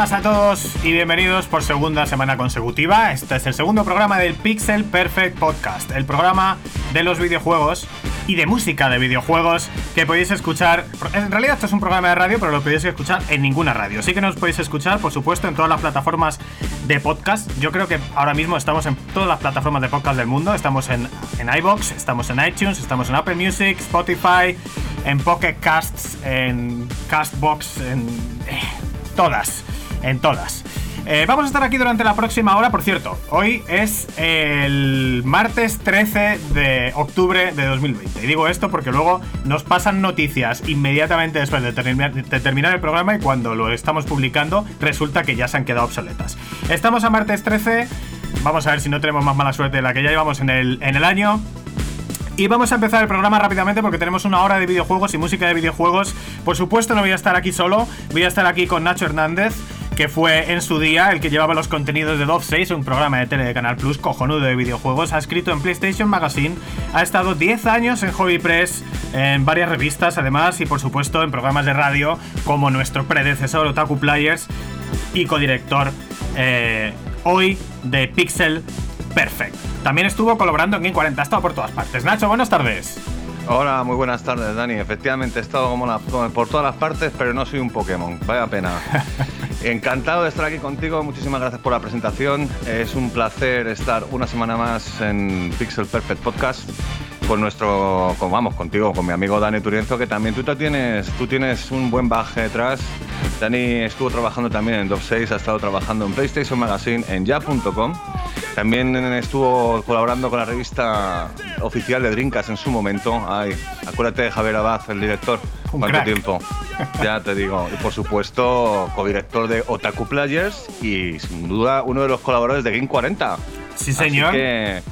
Buenas a todos y bienvenidos por segunda semana consecutiva. Este es el segundo programa del Pixel Perfect Podcast, el programa de los videojuegos y de música de videojuegos que podéis escuchar. En realidad, esto es un programa de radio, pero lo podéis escuchar en ninguna radio. Sí que nos podéis escuchar, por supuesto, en todas las plataformas de podcast. Yo creo que ahora mismo estamos en todas las plataformas de podcast del mundo. Estamos en, en iBox, estamos en iTunes, estamos en Apple Music, Spotify, en Pocket Casts, en Castbox, en. Eh, todas. En todas. Eh, vamos a estar aquí durante la próxima hora, por cierto. Hoy es el martes 13 de octubre de 2020. Y digo esto porque luego nos pasan noticias inmediatamente después de, terminar el programa y cuando lo estamos publicando resulta que ya se han quedado obsoletas. Estamos a martes 13. Vamos a ver si no tenemos más mala suerte de la que ya llevamos en el, en el año. Y vamos a empezar el programa rápidamente porque tenemos una hora de videojuegos y música de videojuegos. Por supuesto no voy a estar aquí solo, voy a estar aquí con Nacho Hernández que fue en su día el que llevaba los contenidos de Dove 6, un programa de tele de Canal Plus cojonudo de videojuegos. Ha escrito en PlayStation Magazine, ha estado 10 años en Hobby Press, en varias revistas además, y por supuesto en programas de radio como nuestro predecesor Otaku Players y codirector eh, hoy de Pixel Perfect. También estuvo colaborando en Game 40, ha estado por todas partes. Nacho, buenas tardes. Hola, muy buenas tardes, Dani. Efectivamente, he estado como por todas las partes, pero no soy un Pokémon. Vaya pena. Encantado de estar aquí contigo. Muchísimas gracias por la presentación. Es un placer estar una semana más en Pixel Perfect Podcast con nuestro, vamos, contigo, con mi amigo Dani Turienzo, que también tú tienes, tú tienes un buen baje detrás. Dani estuvo trabajando también en Dove 6, ha estado trabajando en PlayStation Magazine, en ya.com. También estuvo colaborando con la revista oficial de Drinkas en su momento. Ay, acuérdate de Javier Abad, el director. ¿Cuánto tiempo? Ya te digo. Y por supuesto, codirector de Otaku Players y sin duda uno de los colaboradores de Game 40. Sí, señor. Así que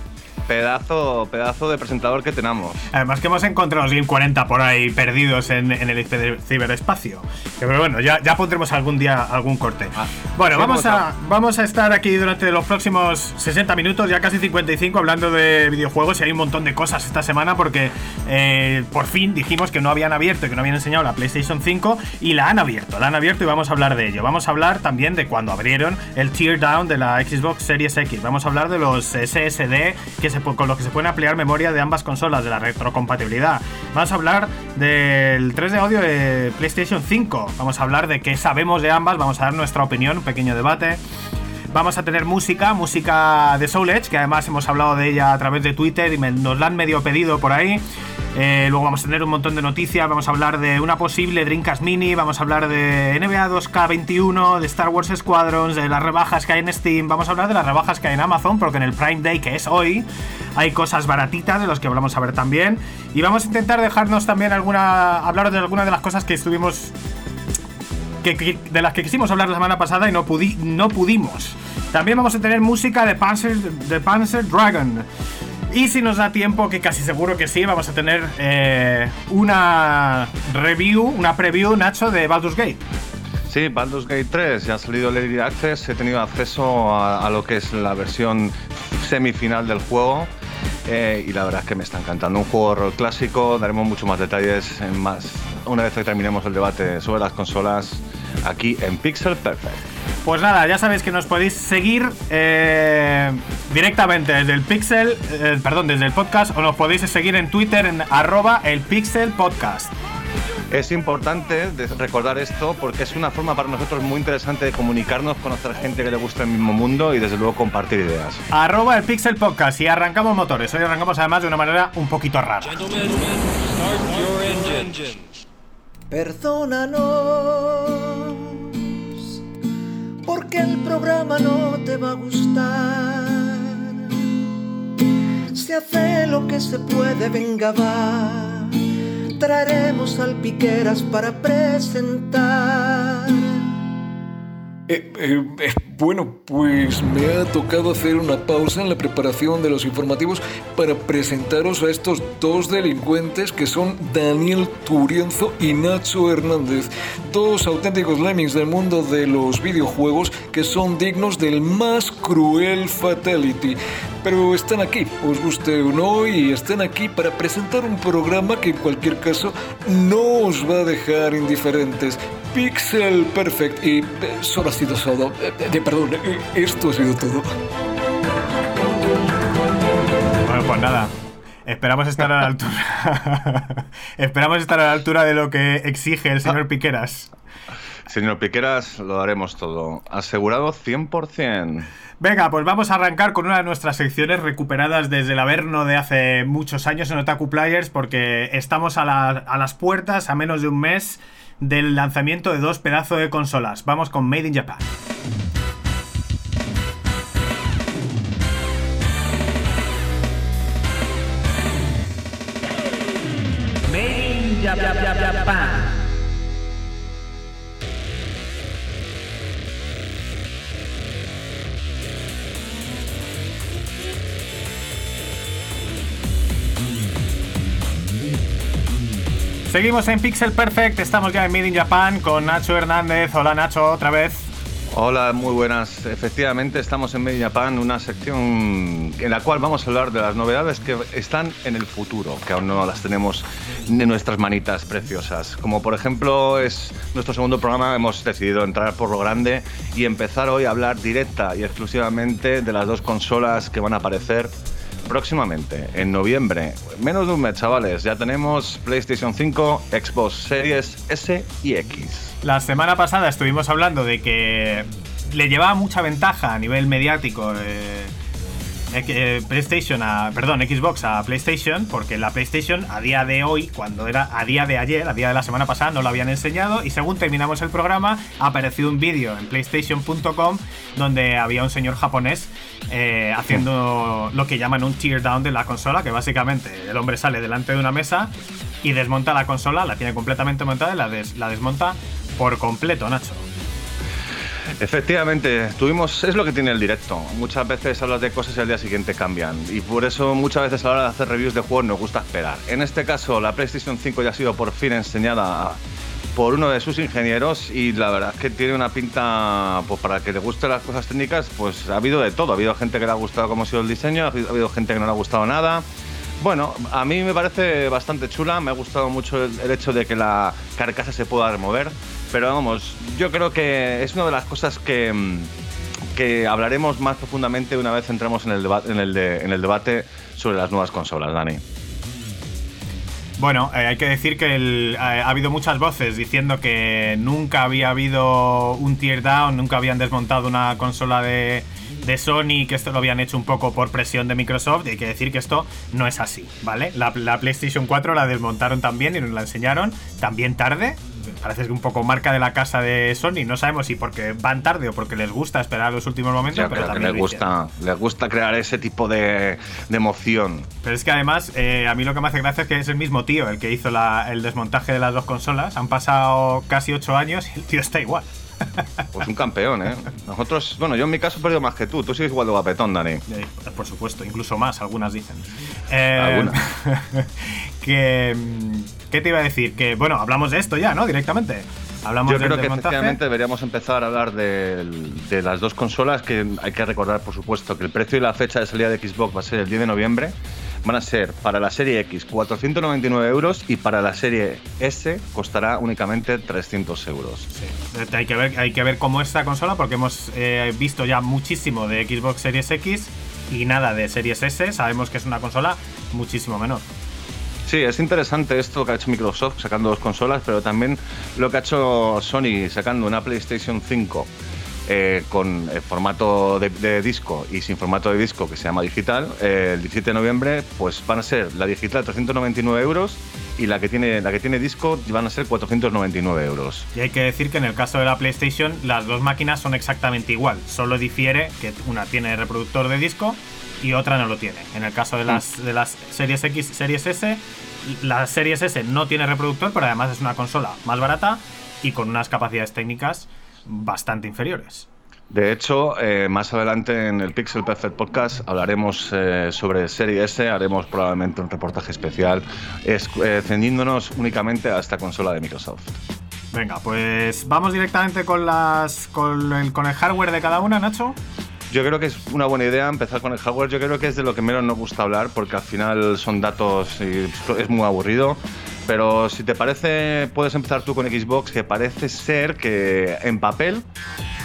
pedazo, pedazo de presentador que tenemos. Además que hemos encontrado los Game 40 por ahí perdidos en, el ciberespacio. Pero bueno, ya, ya pondremos algún día algún corte. Ah, bueno, vamos a, vamos a estar aquí durante los próximos 60 minutos, ya casi 55, hablando de videojuegos y hay un montón de cosas esta semana porque eh, por fin dijimos que no habían abierto y que no habían enseñado la PlayStation 5 y la han abierto, la han abierto y vamos a hablar de ello. Vamos a hablar también de cuando abrieron el teardown de la Xbox Series X. Vamos a hablar de los SSD que se con los que se pueden ampliar memoria de ambas consolas, de la retrocompatibilidad. Vamos a hablar del 3 de audio de PlayStation 5. Vamos a hablar de qué sabemos de ambas, vamos a dar nuestra opinión, un pequeño debate. Vamos a tener música, música de Soul Edge, que además hemos hablado de ella a través de Twitter y nos la han medio pedido por ahí. Eh, luego vamos a tener un montón de noticias, vamos a hablar de una posible Dreamcast Mini, vamos a hablar de NBA 2K21, de Star Wars Squadrons, de las rebajas que hay en Steam, vamos a hablar de las rebajas que hay en Amazon, porque en el Prime Day, que es hoy, hay cosas baratitas de las que vamos a ver también. Y vamos a intentar dejarnos también alguna. hablar de algunas de las cosas que estuvimos. de las que quisimos hablar la semana pasada y no, no pudimos. También vamos a tener música de Panzer, de Panzer Dragon. Y si nos da tiempo, que casi seguro que sí, vamos a tener eh, una review, una preview, Nacho, de Baldur's Gate. Sí, Baldur's Gate 3 ya ha salido Lady Access, he tenido acceso a, lo que es la versión semifinal del juego eh, y la verdad es que me está encantando. Un juego rol clásico, daremos muchos más detalles más una vez que terminemos el debate sobre las consolas aquí en Pixel Perfect. Pues nada, ya sabéis que nos podéis seguir eh, directamente desde el Pixel, eh, perdón, desde el podcast, o nos podéis seguir en Twitter en arroba el Pixel Podcast. Es importante recordar esto porque es una forma para nosotros muy interesante de comunicarnos, conocer gente que le gusta el mismo mundo y desde luego compartir ideas. Arroba el Pixel Podcast y arrancamos motores. Hoy arrancamos además de una manera un poquito rara. Perdónanos porque el programa no te va a gustar. Se hace lo que se puede, venga va. Traeremos salpiqueras para presentar. Eh, eh, bueno, pues me ha tocado hacer una pausa en la preparación de los informativos para presentaros a estos dos delincuentes que son Daniel Turienzo y Nacho Hernández, dos auténticos lemmings del mundo de los videojuegos que son dignos del más cruel fatality. pero están aquí, os guste o no, y están aquí para presentar un programa que en cualquier caso no os va a dejar indiferentes. Pixel Perfect y eh, solo ha sido todo. Eh, perdón, eh, esto ha sido todo. Bueno, pues nada. Esperamos estar a la altura. Esperamos estar a la altura de lo que exige el señor Piqueras. Señor Piqueras, lo haremos todo. Asegurado 100%. Venga, pues vamos a arrancar con una de nuestras secciones recuperadas desde el Averno de hace muchos años en Otaku Players, porque estamos a, a las puertas, a menos de un mes, del lanzamiento de dos pedazos de consolas. Vamos con Made in Japan. Seguimos en Pixel Perfect, estamos ya en Made in Japan con Nacho Hernández. Hola Nacho, otra vez. Hola, muy buenas. Efectivamente, estamos en Japan, una sección en la cual vamos a hablar de las novedades que están en el futuro, que aún no las tenemos en nuestras manitas preciosas. Como por ejemplo es nuestro segundo programa, hemos decidido entrar por lo grande y empezar hoy a hablar directa y exclusivamente de las dos consolas que van a aparecer próximamente, en noviembre. Menos de un mes, chavales. Ya tenemos PlayStation 5, Xbox Series S y X. La semana pasada estuvimos hablando de que le llevaba mucha ventaja a nivel mediático. Eh, eh, PlayStation a, perdón, Xbox a PlayStation, porque la PlayStation a día de hoy, cuando era a día de ayer, a día de la semana pasada, no lo habían enseñado y según terminamos el programa, ha aparecido un vídeo en PlayStation.com donde había un señor japonés eh, haciendo lo que llaman un tear down de la consola, que básicamente el hombre sale delante de una mesa y desmonta la consola, la tiene completamente montada y la, la desmonta por completo, Nacho. Efectivamente, tuvimos, es lo que tiene el directo. Muchas veces hablas de cosas y al día siguiente cambian. Y por eso muchas veces a la hora de hacer reviews de juegos nos gusta esperar. En este caso, la PlayStation 5 ya ha sido por fin enseñada por uno de sus ingenieros y la verdad es que tiene una pinta, pues para que le gusten las cosas técnicas, pues ha habido de todo. Ha habido gente que le ha gustado cómo ha sido el diseño, ha habido gente que no le ha gustado nada. Bueno, a mí me parece bastante chula, me ha gustado mucho el hecho de que la carcasa se pueda remover pero vamos, yo creo que es una de las cosas que, mm, que hablaremos más profundamente una vez entremos en el, debate, en, el en el debate sobre las nuevas consolas, Dani. Bueno, eh, hay que decir que eh, ha habido muchas voces diciendo que nunca había habido un teardown, nunca habían desmontado una consola de, de Sony, que esto lo habían hecho un poco por presión de Microsoft, y hay que decir que esto no es así, ¿vale? La, la PlayStation 4 la desmontaron también y nos la enseñaron también tarde, parece que un poco marca de la casa de Sony. No sabemos si porque van tarde o porque les gusta esperar los últimos momentos, pero también les gusta, les gusta crear ese tipo de, emoción. Pero es que además, eh, a mí lo que me hace gracia es que es el mismo tío el que hizo el desmontaje de las dos consolas. Han pasado casi ocho años y el tío está igual. Pues un campeón, ¿eh? Nosotros, bueno, yo en mi caso he perdido más que tú. Tú sigues igual de guapetón, Dani. Eh, por supuesto, incluso más, algunas dicen. Eh, algunas. que, ¿Qué te iba a decir? Que, bueno, hablamos de esto ya, ¿no? Directamente. Hablamos Yo creo que efectivamente deberíamos empezar a hablar de, de, las dos consolas, que hay que recordar, por supuesto, que el precio y la fecha de salida de Xbox va a ser el 10 de noviembre van a ser para la serie X 499 euros y para la serie S costará únicamente 300 euros. Sí. Hay, que ver, hay que ver cómo es esta consola porque hemos eh, visto ya muchísimo de Xbox Series X y nada de Series S. Sabemos que es una consola muchísimo menor. Sí, es interesante esto que ha hecho Microsoft sacando dos consolas, pero también lo que ha hecho Sony sacando una PlayStation 5 eh, con el formato de, disco y sin formato de disco que se llama digital, eh, el 17 de noviembre pues van a ser la digital 399 euros y la que tiene la que tiene disco van a ser 499 euros. Y hay que decir que en el caso de la PlayStation las dos máquinas son exactamente igual, solo difiere que una tiene reproductor de disco y otra no lo tiene. En el caso de las, de las series X, series S, la series S no tiene reproductor, pero además es una consola más barata y con unas capacidades técnicas bastante inferiores. De hecho, eh, más adelante en el Pixel Perfect Podcast hablaremos eh, sobre Serie S, haremos probablemente un reportaje especial es, eh, únicamente a esta consola de Microsoft. Venga, pues vamos directamente con, las, con, el, con el hardware de cada una, Nacho. Yo creo que es una buena idea empezar con el hardware. Yo creo que es de lo que menos nos gusta hablar porque al final son datos y es muy aburrido. Pero si te parece, puedes empezar tú con Xbox, que parece ser que en papel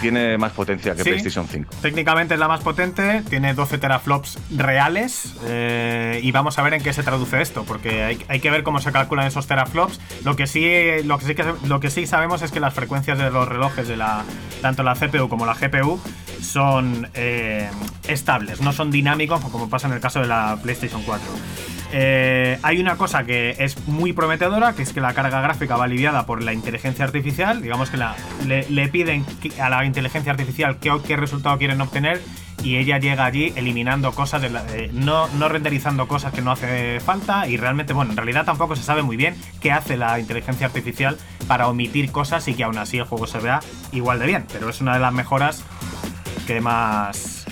tiene más potencia que PlayStation 5. Técnicamente es la más potente, tiene 12 teraflops reales eh, y vamos a ver en qué se traduce esto, porque hay, que ver cómo se calculan esos teraflops. Lo que sí, lo que sí, lo que sí sabemos es que las frecuencias de los relojes de la tanto la CPU como la GPU son eh, estables, no son dinámicos como pasa en el caso de la PlayStation 4. Eh, hay una cosa que es muy prometedora, que es que la carga gráfica va aliviada por la inteligencia artificial. Digamos que le, piden a la inteligencia artificial qué, resultado quieren obtener y ella llega allí eliminando cosas, no, no renderizando cosas que no hace falta y realmente, bueno, en realidad tampoco se sabe muy bien qué hace la inteligencia artificial para omitir cosas y que aún así el juego se vea igual de bien. Pero es una de las mejoras que más...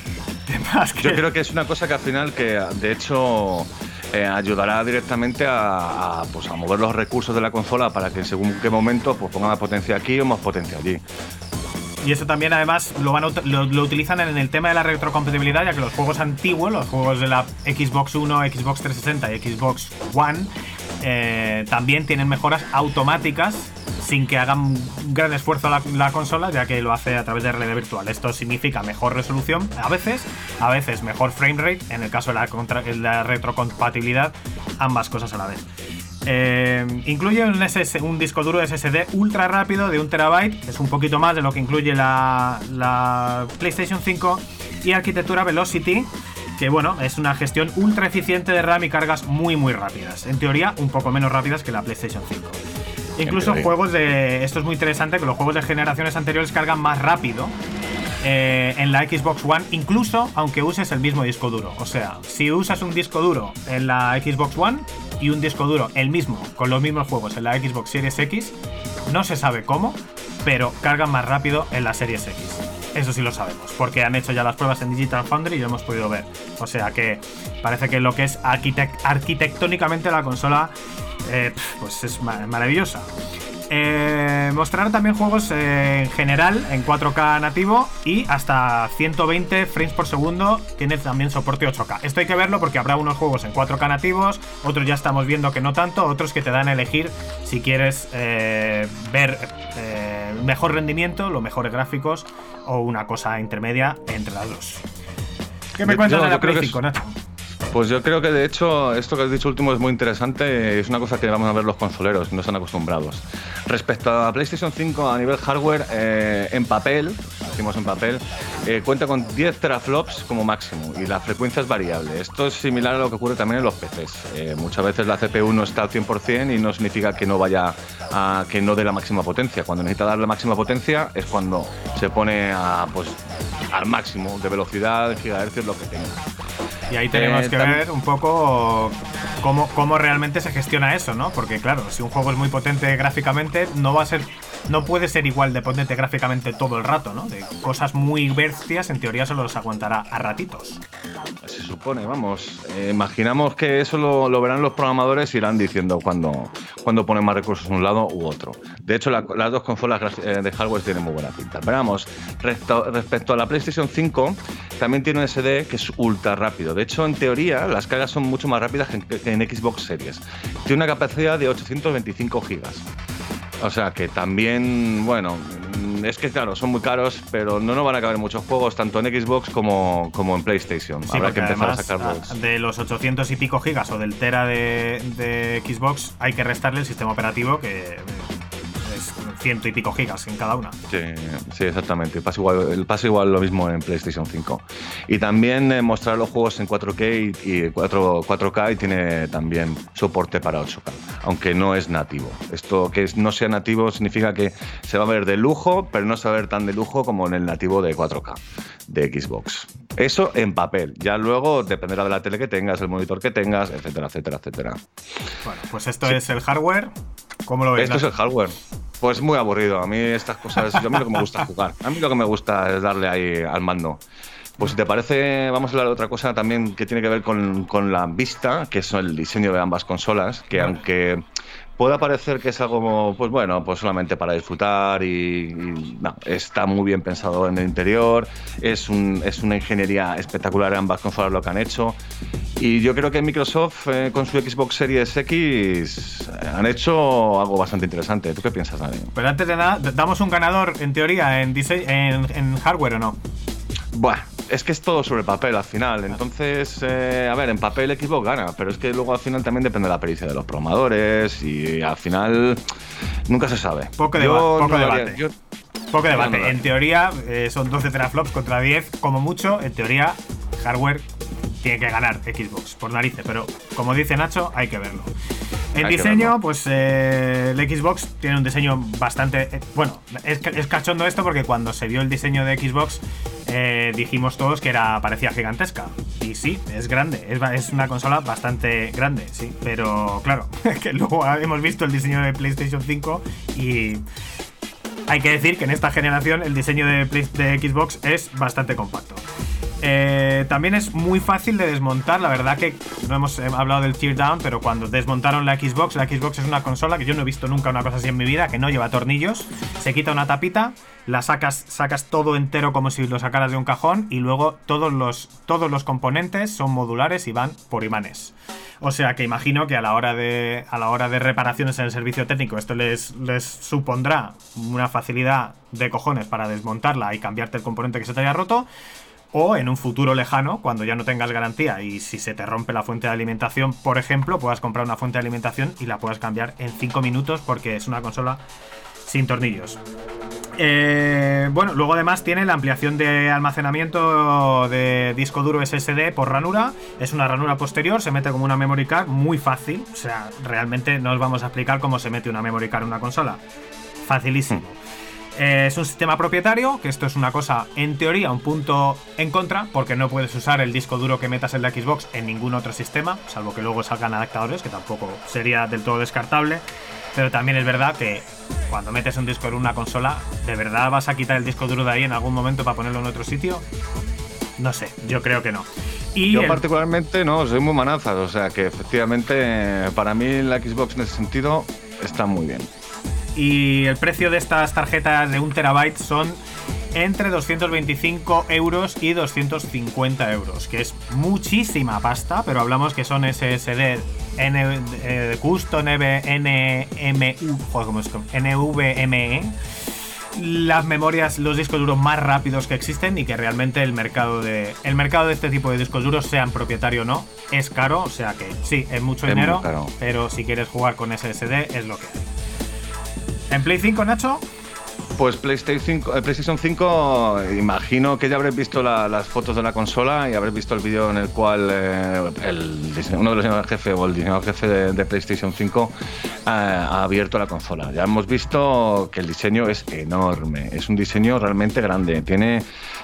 Que Yo creo que es una cosa que al final, que de hecho eh, ayudará directamente a, pues, a, mover los recursos de la consola para que según qué momento pues, ponga más potencia aquí o más potencia allí. Y eso también además lo, van lo, utilizan en el tema de la retrocompatibilidad, ya que los juegos antiguos, los juegos de la Xbox One, Xbox 360 y Xbox One, eh, también tienen mejoras automáticas sin que hagan gran esfuerzo la, la, consola, ya que lo hace a través de realidad virtual. Esto significa mejor resolución a veces, a veces mejor frame rate, en el caso de la, retrocompatibilidad, ambas cosas a la vez. Eh, incluye un, disco duro SSD ultra rápido de un terabyte, es un poquito más de lo que incluye la PlayStation 5, y arquitectura Velocity, que bueno, es una gestión ultra eficiente de RAM y cargas muy muy rápidas. En teoría, un poco menos rápidas que la PlayStation 5. Incluso juegos de. Esto es muy interesante, que los juegos de generaciones anteriores cargan más rápido eh, en la Xbox One, incluso aunque uses el mismo disco duro. O sea, si usas un disco duro en la Xbox One y un disco duro el mismo, con los mismos juegos en la Xbox Series X, no se sabe cómo, pero cargan más rápido en la Series X. Eso sí lo sabemos, porque han hecho ya las pruebas en Digital Foundry y lo hemos podido ver. O sea que parece que lo que es arquitectónicamente la consola eh, pues es maravillosa. Eh, mostrar también juegos eh, en general en 4K nativo y hasta 120 frames por segundo. Tiene también soporte 8K. Esto hay que verlo porque habrá unos juegos en 4K nativos, otros ya estamos viendo que no tanto, otros que te dan a elegir si quieres ver mejor rendimiento, los mejores gráficos o una cosa intermedia entre las dos. ¿Qué me cuentas de la Play 5, Nacho? Pues yo creo que de hecho esto que has dicho último es muy interesante, es una cosa que vamos a ver los consoleros, no están acostumbrados. Respecto a PlayStation 5 a nivel hardware, eh, en papel, decimos en papel, eh, cuenta con 10 teraflops como máximo y la frecuencia es variable. Esto es similar a lo que ocurre también en los PCs. Eh, muchas veces la CPU no está al 100% y no significa que no vaya a que no dé la máxima potencia. Cuando necesita dar la máxima potencia es cuando se pone pues, al máximo de velocidad, gigahercios, lo que tenga. Y ahí tenemos que ver un poco cómo, cómo realmente se gestiona eso, ¿no? Porque claro, si un juego es muy potente gráficamente, no va a ser no puede ser igual de potente gráficamente todo el rato, ¿no? De cosas muy bestias, en teoría se los aguantará a ratitos. Se supone, vamos. Eh, imaginamos que eso lo, verán los programadores y irán diciendo cuando, cuando ponen más recursos a un lado u otro. De hecho, las dos consolas eh, de hardware tienen muy buena pinta. Pero vamos, respecto a la PlayStation 5, también tiene un SD que es ultra rápido. De hecho, en teoría, las cargas son mucho más rápidas que en, Xbox Series. Tiene una capacidad de 825 gigas. O sea que también, bueno, es que claro, son muy caros, pero no nos van a caber muchos juegos, tanto en Xbox como, como en PlayStation. Habrá que empezar a sacarlos. De los 800 y pico gigas o del Tera de, de Xbox, hay que restarle el sistema operativo que ciento y pico gigas en cada una. Sí, sí exactamente. Pasa igual, pasa igual lo mismo en PlayStation 5. Y también eh, mostrar los juegos en 4K y, 4, 4K y tiene también soporte para 8K, aunque no es nativo. Esto que no sea nativo significa que se va a ver de lujo, pero no se va a ver tan de lujo como en el nativo de 4K de Xbox. Eso en papel. Ya luego dependerá de la tele que tengas, el monitor que tengas, etcétera, etcétera, etcétera. Bueno, pues esto es el hardware. ¿Cómo lo ves? Esto es el hardware. Pues muy aburrido. A mí estas cosas, yo a mí lo que me gusta jugar. A mí lo que me gusta es darle ahí al mando. Pues si te parece, vamos a hablar de otra cosa también que tiene que ver con, con la vista, que es el diseño de ambas consolas, que aunque pueda parecer que es algo, pues bueno, pues solamente para disfrutar y, no, está muy bien pensado en el interior, es, un, es una ingeniería espectacular ambas consolas lo que han hecho y yo creo que Microsoft eh, con su Xbox Series X eh, han hecho algo bastante interesante. ¿Tú qué piensas, Dani? Pero antes de nada, ¿damos un ganador en teoría en, en, en hardware o no? Buah, es que es todo sobre papel al final. Entonces, eh, a ver, en papel Xbox gana, pero es que luego al final también depende de la pericia de los programadores y al final nunca se sabe. Poco, poco debate. poco debate. En teoría eh, son 12 teraflops contra 10, como mucho. En teoría, hardware tiene que ganar Xbox por narices, pero como dice Nacho, hay que verlo. El diseño, pues eh, el Xbox tiene un diseño bastante. Eh, bueno, es, es, cachondo esto porque cuando se vio el diseño de Xbox eh, dijimos todos que era parecía gigantesca. Y sí, es grande, es, es una consola bastante grande, sí. Pero claro, que luego hemos visto el diseño de PlayStation 5 y. Hay que decir que en esta generación el diseño de, de Xbox es bastante compacto. Eh, también es muy fácil de desmontar, la verdad que no hemos eh, hablado del teardown, pero cuando desmontaron la Xbox, la Xbox es una consola que yo no he visto nunca una cosa así en mi vida, que no lleva tornillos, se quita una tapita, la sacas, sacas todo entero como si lo sacaras de un cajón y luego todos los, todos los componentes son modulares y van por imanes. O sea que imagino que a la hora de, a la hora de reparaciones en el servicio técnico esto les, les supondrá una facilidad de cojones para desmontarla y cambiarte el componente que se te haya roto o en un futuro lejano, cuando ya no tengas garantía y si se te rompe la fuente de alimentación, por ejemplo, puedas comprar una fuente de alimentación y la puedas cambiar en 5 minutos porque es una consola sin tornillos. Eh, bueno, luego además tiene la ampliación de almacenamiento de disco duro SSD por ranura. Es una ranura posterior, se mete como una memory card muy fácil. O sea, realmente no os vamos a explicar cómo se mete una memory card en una consola. Facilísimo. Eh, es un sistema propietario, que esto es una cosa, en teoría, un punto en contra, porque no puedes usar el disco duro que metas en la Xbox en ningún otro sistema, salvo que luego salgan adaptadores, que tampoco sería del todo descartable. Pero también es verdad que cuando metes un disco en una consola, ¿de verdad vas a quitar el disco duro de ahí en algún momento para ponerlo en otro sitio? No sé, yo creo que no. Y yo particularmente no, soy muy manazas, o sea que efectivamente para mí la Xbox en ese sentido está muy bien. Y el precio de estas tarjetas de un terabyte son entre 225 euros y 250 euros, que es muchísima pasta, pero hablamos que son SSD N, eh, Custom NMU, NVMe, las memorias, los discos duros más rápidos que existen y que realmente el mercado de el mercado de este tipo de discos duros, sean propietario o no, es caro, o sea que sí, es mucho dinero, pero si quieres jugar con SSD es lo que hay. ¿En Play 5, Nacho? Pues PlayStation 5, eh, PlayStation 5, imagino que ya habréis visto las fotos de la consola y habréis visto el vídeo en el cual eh, uno de los diseñadores jefe o el diseñador jefe de, PlayStation 5 eh, ha abierto la consola. Ya hemos visto que el diseño es enorme, es un diseño realmente grande. Tiene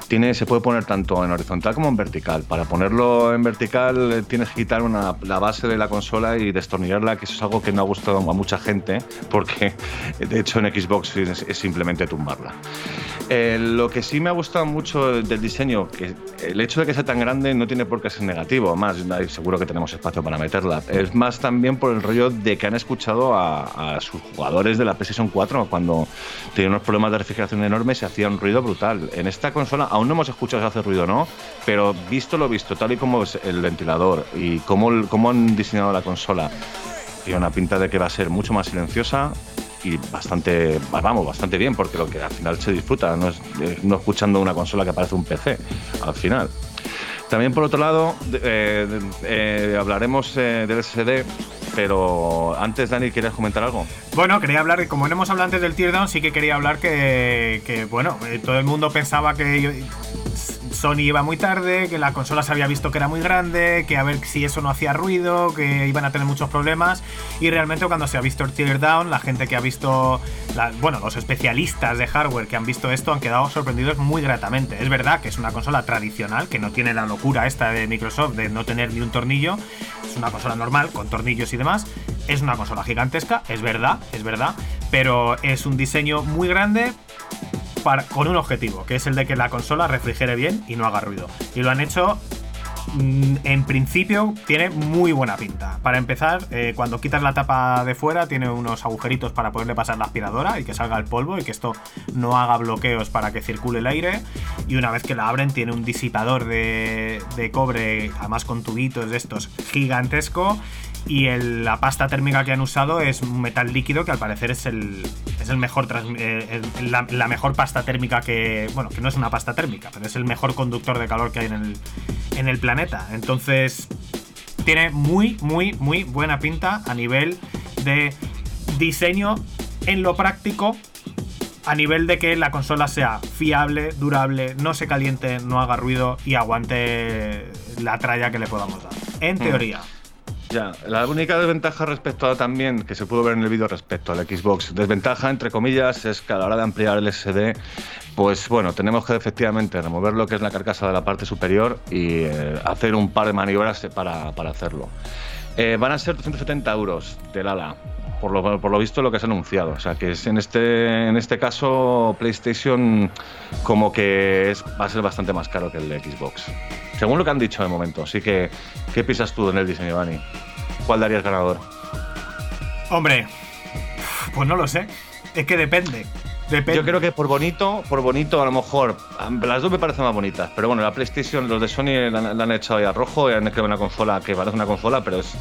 tiene, se puede poner tanto en horizontal como en vertical. Para ponerlo en vertical eh, tienes que quitar una, la base de la consola y destornillarla, que eso es algo que no ha gustado a mucha gente, porque de hecho en Xbox es, simplemente tumbarla. Eh, lo que sí me ha gustado mucho del diseño, que el hecho de que sea tan grande no tiene por qué ser negativo, más seguro que tenemos espacio para meterla. Es más también por el rollo de que han escuchado a, a sus jugadores de la PlayStation 4 cuando tenían unos problemas de refrigeración enormes y hacía un ruido brutal. En esta consola, aún no hemos escuchado si hace ruido o no, pero visto lo visto, tal y como es el ventilador y cómo, cómo han diseñado la consola, tiene una pinta de que va a ser mucho más silenciosa y bastante, vamos, bastante bien, porque lo que al final se disfruta, no, es, eh, no escuchando una consola que parece un PC, al final. También por otro lado, eh, eh, hablaremos del SSD pero antes, Dani, ¿quieres comentar algo? Bueno, quería hablar, como no hemos hablado antes del teardown, sí que quería hablar que, que bueno, eh, todo el mundo pensaba que Sony iba muy tarde, que la consola se había visto que era muy grande, que a ver si eso no hacía ruido, que iban a tener muchos problemas. Y realmente cuando se ha visto el teardown, la gente que ha visto, bueno, los especialistas de hardware que han visto esto han quedado sorprendidos muy gratamente. Es verdad que es una consola tradicional, que no tiene la locura esta de Microsoft de no tener ni un tornillo. Es una consola normal, con tornillos y demás. Es una consola gigantesca, es verdad, es verdad. Pero es un diseño muy grande con un objetivo, que es el de que la consola refrigere bien y no haga ruido. Y lo han hecho Mm, en principio tiene muy buena pinta. Para empezar, eh, cuando quitas la tapa de fuera, tiene unos agujeritos para poderle pasar la aspiradora y que salga el polvo y que esto no haga bloqueos para que circule el aire. Y una vez que la abren, tiene un disipador de, de cobre, además con tubitos de estos gigantesco y la pasta térmica que han usado es un metal líquido que al parecer es el, es el mejor eh, la, mejor pasta térmica que bueno que no es una pasta térmica pero es el mejor conductor de calor que hay en el, en el planeta entonces tiene muy muy muy buena pinta a nivel de diseño en lo práctico a nivel de que la consola sea fiable, durable, no se caliente, no haga ruido y aguante la tralla que le podamos dar. En hmm. teoría. La única desventaja respecto a también, que se pudo ver en el vídeo respecto al Xbox, desventaja entre comillas, es que a la hora de ampliar el SD, pues bueno, tenemos que efectivamente remover lo que es la carcasa de la parte superior y eh, hacer un par de maniobras para, hacerlo. Eh, van a ser 270 euros del ala, por lo, por lo visto lo que se ha anunciado. O sea que es en este, en este caso PlayStation como que es, va a ser bastante más caro que el Xbox según lo que han dicho de momento. Así que, ¿qué piensas tú en el diseño, Dani? ¿Cuál darías ganador? Hombre, pues no lo sé. Es que depende. Depende. Yo creo que por bonito, por bonito, a lo mejor. Las dos me parecen más bonitas. Pero bueno, la PlayStation, los de Sony la, han echado ahí a rojo y han creado una consola que parece una consola, pero es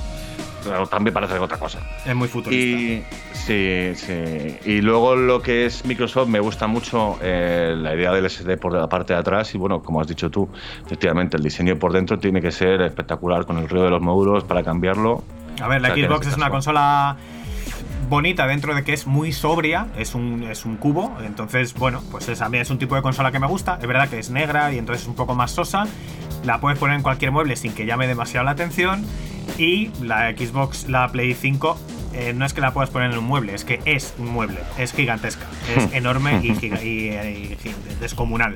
también parece otra cosa. Es muy futurista. Y, sí, sí. Y luego lo que es Microsoft, me gusta mucho eh, la idea del SD por la parte de atrás. Y bueno, como has dicho tú, efectivamente, el diseño por dentro tiene que ser espectacular con el ruido de los módulos para cambiarlo. A ver, la Xbox es una consola bonita dentro de que es muy sobria, es un, es un cubo, entonces bueno, pues es, a mí es un tipo de consola que me gusta, es verdad que es negra y entonces es un poco más sosa, la puedes poner en cualquier mueble sin que llame demasiado la atención y la Xbox, la Play 5, eh, no es que la puedas poner en un mueble, es que es un mueble, es gigantesca, es enorme y, y, descomunal.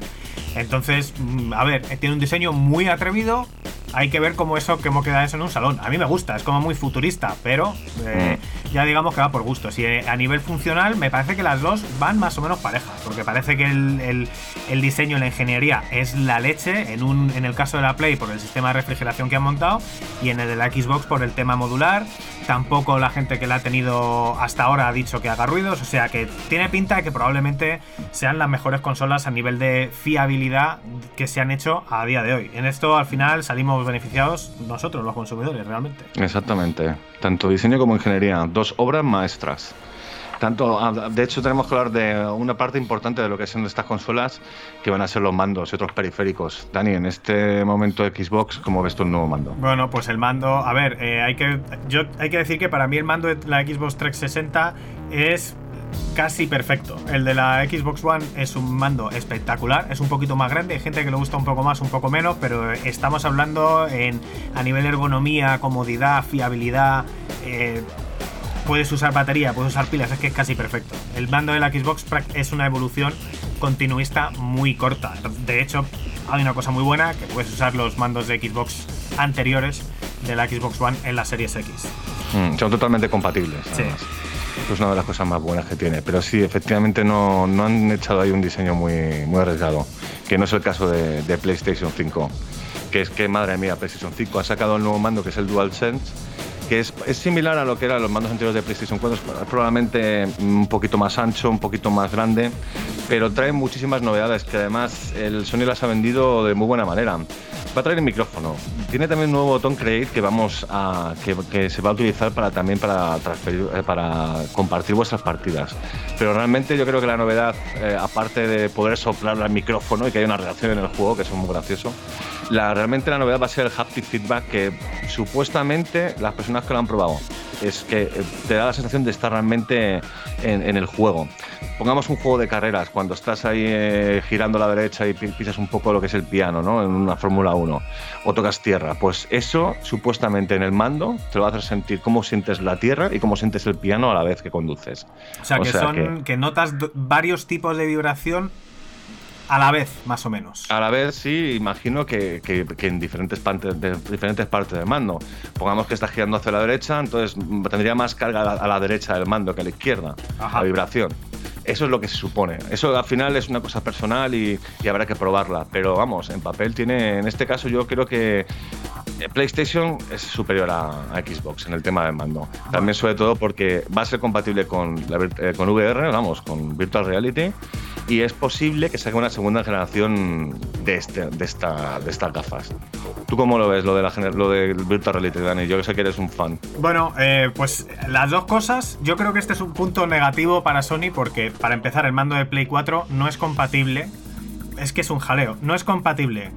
Entonces, mm, a ver, tiene un diseño muy atrevido, hay que ver cómo eso, cómo queda eso en un salón. A mí me gusta, es como muy futurista, pero eh, mm. ya digamos que va por gusto. Si eh, a nivel funcional, me parece que las dos van más o menos parejas, porque parece que el, el, diseño, la ingeniería es la leche, en, un, en el caso de la Play por el sistema de refrigeración que han montado, y en el de la Xbox por el tema modular. Tampoco la gente que la ha tenido hasta ahora ha dicho que haga ruidos, o sea que tiene pinta de que probablemente sean las mejores consolas a nivel de fiabilidad que se han hecho a día de hoy. En esto al final salimos beneficiados nosotros, los consumidores, realmente. Exactamente. Tanto diseño como ingeniería, dos obras maestras. Tanto, ah, de hecho, tenemos que hablar de una parte importante de lo que son estas consolas, que van a ser los mandos y otros periféricos. Dani, en este momento Xbox, ¿cómo ves tú el nuevo mando? Bueno, pues el mando, a ver, eh, hay, que, yo, hay que decir que para mí el mando de la Xbox 360 es casi perfecto. El de la Xbox One es un mando espectacular, es un poquito más grande, hay gente que le gusta un poco más, un poco menos, pero estamos hablando en, a nivel ergonomía, comodidad, fiabilidad. Eh, puedes usar batería, puedes usar pilas, es que es casi perfecto. El mando de la Xbox es una evolución continuista muy corta. De hecho, hay una cosa muy buena, que puedes usar los mandos de Xbox anteriores de la Xbox One en la Series X. Mm, son totalmente compatibles. Sí es una de las cosas más buenas que tiene. Pero sí, efectivamente no, no han echado ahí un diseño muy, muy arriesgado, que no es el caso de, de PlayStation 5. Que es que, madre mía, PlayStation 5 ha sacado el nuevo mando que es el DualSense, que es, es, similar a lo que eran los mandos anteriores de PlayStation 4, es probablemente un poquito más ancho, un poquito más grande, pero trae muchísimas novedades que además el Sony las ha vendido de muy buena manera va a traer el micrófono. Tiene también un nuevo botón Create que vamos a que, se va a utilizar para también para transferir eh, para compartir vuestras partidas. Pero realmente yo creo que la novedad, eh, aparte de poder soplar al micrófono y que haya una reacción en el juego, que es muy gracioso, la, realmente la novedad va a ser el haptic feedback que supuestamente las personas que lo han probado es que eh, te da la sensación de estar realmente en, el juego. Pongamos un juego de carreras, cuando estás ahí eh, girando a la derecha y pisas un poco lo que es el piano, ¿no? En una Fórmula 1, o tocas tierra, pues eso supuestamente en el mando te lo va a hacer sentir cómo sientes la tierra y cómo sientes el piano a la vez que conduces. O sea, que, son, que notas varios tipos de vibración a la vez, más o menos. A la vez, sí, imagino que, en diferentes partes, de, diferentes partes del mando. Pongamos que está girando hacia la derecha, entonces tendría más carga a la, derecha del mando que a la izquierda, la vibración. Eso es lo que se supone. Eso al final es una cosa personal y, y habrá que probarla. Pero vamos, en papel tiene, en este caso yo creo que PlayStation es superior a, Xbox en el tema del mando. También sobre todo porque va a ser compatible con, eh, con VR, vamos, con Virtual Reality y es posible que salga una segunda generación de, este, de, esta, de estas gafas. ¿Tú cómo lo ves, lo de, la, lo de Virtual Reality, Dani? Yo sé que eres un fan. Bueno, eh, pues las dos cosas, yo creo que este es un punto negativo para Sony porque, para empezar, el mando de Play 4 no es compatible. Es que es un jaleo. No es compatible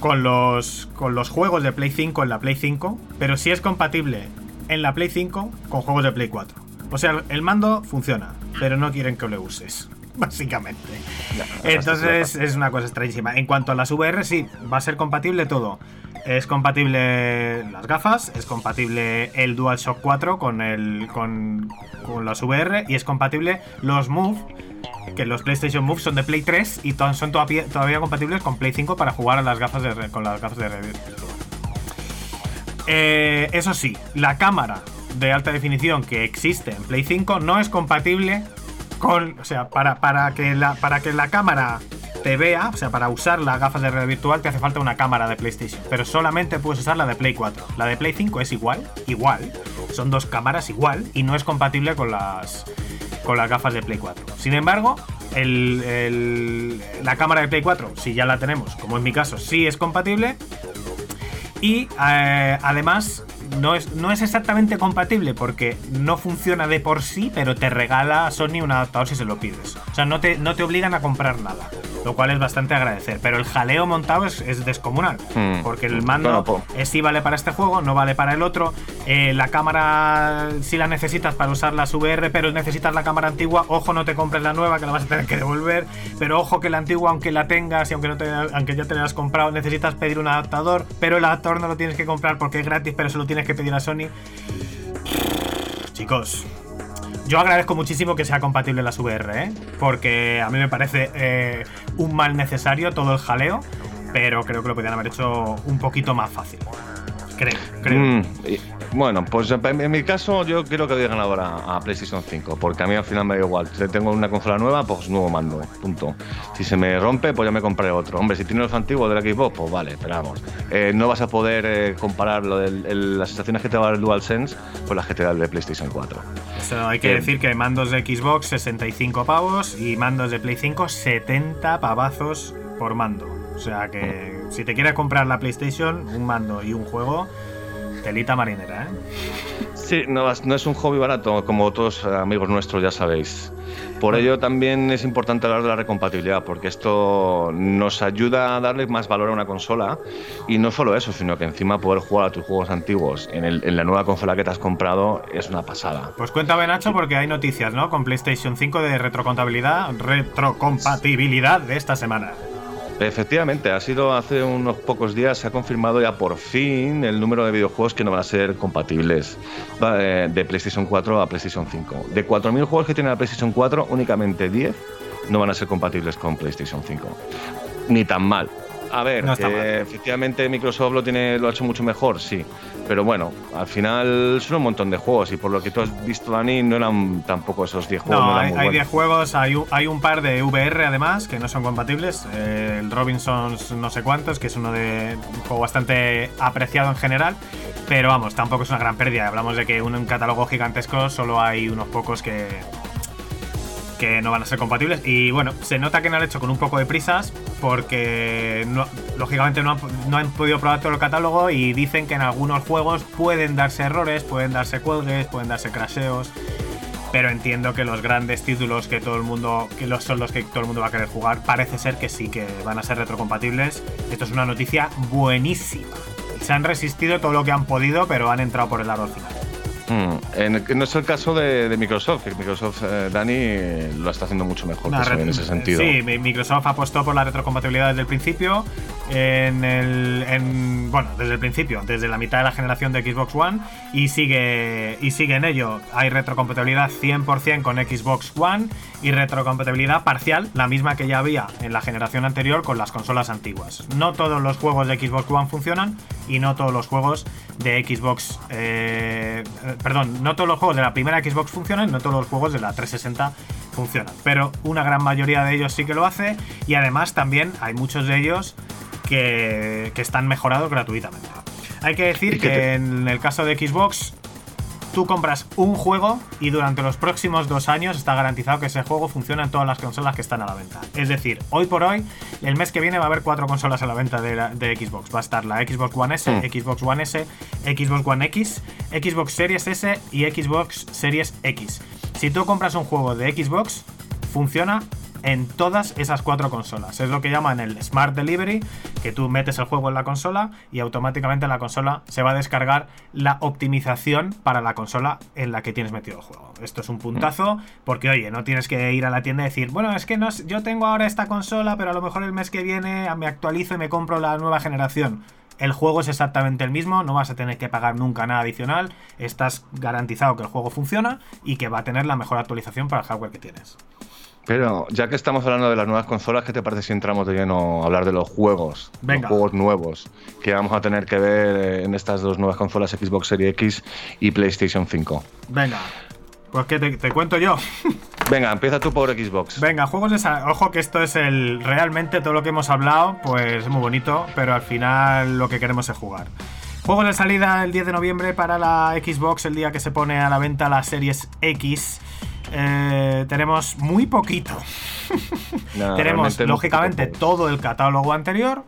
con los, con los juegos de Play 5 en la Play 5, pero sí es compatible en la Play 5 con juegos de Play 4. O sea, el mando funciona, pero no quieren que lo uses, básicamente. Entonces es una cosa extrañísima. En cuanto a las VR, sí, va a ser compatible todo. Es compatible las gafas, es compatible el DualShock 4 con, el, con, con las VR y es compatible los Move que los PlayStation Move son de Play 3 y son todavía, compatibles con Play 5 para jugar a las gafas de, con las gafas de red. Eh, eso sí, la cámara de alta definición que existe en Play 5 no es compatible con. O sea, para, para, que, la, para que la cámara te vea, o sea, para usar las gafas de red virtual te hace falta una cámara de PlayStation. Pero solamente puedes usar la de Play 4. La de Play 5 es igual, igual. Son dos cámaras igual y no es compatible con las con las gafas de Play 4. Sin embargo, la cámara de Play 4, si ya la tenemos, como en mi caso, sí es compatible. Y eh, además no es, no es exactamente compatible porque no funciona de por sí, pero te regala Sony un adaptador si se lo pides. O sea, no te, no te obligan a comprar nada, lo cual es bastante agradecer. Pero el jaleo montado es, descomunal, hmm. porque el mando es, sí vale para este juego, no vale para el otro. Eh, la cámara si la necesitas para usar las VR, pero necesitas la cámara antigua, ojo, no te compres la nueva que la vas a tener que devolver. Pero ojo que la antigua, aunque la tengas y aunque, no te, aunque ya te la has comprado, necesitas pedir un adaptador, pero el adaptador no lo tienes que comprar porque es gratis, pero se lo tienes que pedir a Sony. Chicos, yo agradezco muchísimo que sea compatible las VR, ¿eh? porque a mí me parece eh, un mal necesario todo el jaleo, pero creo que lo podrían haber hecho un poquito más fácil. Creo, creo. Mm, bueno, pues en mi caso yo quiero que doy ganador a, PlayStation 5, porque a mí al final me da igual. Si tengo una consola nueva, pues nuevo mando, punto. Si se me rompe, pues ya me compraré otro. Hombre, si tienes los antiguos del Xbox, pues vale, esperamos. Eh, no vas a poder eh, comparar lo de las sensaciones que te va a dar el DualSense con las que te da el de PlayStation 4. Eso hay que eh, decir que mandos de Xbox 65 pavos y mandos de Play 5 70 pavazos por mando. O sea que si te quieres comprar la PlayStation, un mando y un juego, telita marinera, ¿eh? Sí, no, es un hobby barato, como otros amigos nuestros ya sabéis. Por ello también es importante hablar de la recompatibilidad, porque esto nos ayuda a darle más valor a una consola y no solo eso, sino que encima poder jugar a tus juegos antiguos en, en la nueva consola que te has comprado es una pasada. Pues cuéntame Nacho, porque hay noticias, ¿no? Con PlayStation 5 de retrocompatibilidad, retrocompatibilidad de esta semana. Efectivamente, ha sido hace unos pocos días, se ha confirmado ya por fin el número de videojuegos que no van a ser compatibles eh, de PlayStation 4 a PlayStation 5. De 4.000 juegos que tiene la PlayStation 4, únicamente 10 no van a ser compatibles con PlayStation 5. Ni tan mal. A ver, efectivamente Microsoft lo, tiene, lo ha hecho mucho mejor, sí. Pero bueno, al final son un montón de juegos y por lo que tú has visto, Dani, no eran tampoco esos 10 juegos. No, hay 10 juegos, hay, hay, un par de VR además que no son compatibles. Eh, el Robinsons no sé cuántos, que es uno de un juego bastante apreciado en general. Pero vamos, tampoco es una gran pérdida. Hablamos de que en un catálogo gigantesco solo hay unos pocos que, que no van a ser compatibles. Y bueno, se nota que no han hecho con un poco de prisas porque lógicamente no han, podido probar todo el catálogo y dicen que en algunos juegos pueden darse errores, pueden darse cuelgues, pueden darse crasheos. Pero entiendo que los grandes títulos que todo el mundo, que los son los que todo el mundo va a querer jugar, parece ser que sí, que van a ser retrocompatibles. Esto es una noticia buenísima. Se han resistido todo lo que han podido, pero han entrado por el lado final. Mm, en no es el caso de, Microsoft, que Microsoft, eh, Dani, lo está haciendo mucho mejor en ese sentido. Sí, Microsoft apostó por la retrocompatibilidad desde el principio. En el, bueno, desde el principio, desde la mitad de la generación de Xbox One, y sigue, y sigue en ello. Hay retrocompatibilidad 100% con Xbox One y retrocompatibilidad parcial, la misma que ya había en la generación anterior con las consolas antiguas. No todos los juegos de Xbox One funcionan y no todos los juegos de Xbox. Eh, perdón, no todos los juegos de la primera Xbox funcionan, no todos los juegos de la 360 funcionan. Pero una gran mayoría de ellos sí que lo hace y además también hay muchos de ellos que, que están mejorados gratuitamente. Hay que decir que en el caso de Xbox tú compras un juego y durante los próximos dos años está garantizado que ese juego funciona en todas las consolas que están a la venta. Es decir, hoy por hoy, el mes que viene va a haber cuatro consolas a la venta de, Xbox. Va a estar la Xbox One S, mm. Xbox One S, Xbox One X, Xbox Series S y Xbox Series X. Si tú compras un juego de Xbox, funciona en todas esas cuatro consolas. Es lo que llaman el Smart Delivery, que tú metes el juego en la consola y automáticamente en la consola se va a descargar la optimización para la consola en la que tienes metido el juego. Esto es un puntazo porque, oye, no tienes que ir a la tienda y decir, bueno, es que no, yo tengo ahora esta consola, pero a lo mejor el mes que viene me actualizo y me compro la nueva generación. El juego es exactamente el mismo, no vas a tener que pagar nunca nada adicional, estás garantizado que el juego funciona y que va a tener la mejor actualización para el hardware que tienes. Pero ya que estamos hablando de las nuevas consolas, ¿qué te parece si entramos de lleno a hablar de los juegos? Los juegos nuevos que vamos a tener que ver en estas dos nuevas consolas Xbox Series X y PlayStation 5. Venga, pues que te, cuento yo. Venga, empieza tú por Xbox. Venga, juegos de Ojo que esto es el. Realmente todo lo que hemos hablado, pues es muy bonito, pero al final lo que queremos es jugar. Juegos de salida el 10 de noviembre para la Xbox, el día que se pone a la venta la Series X. Eh, tenemos muy poquito. tenemos, lógicamente, todo el catálogo anterior.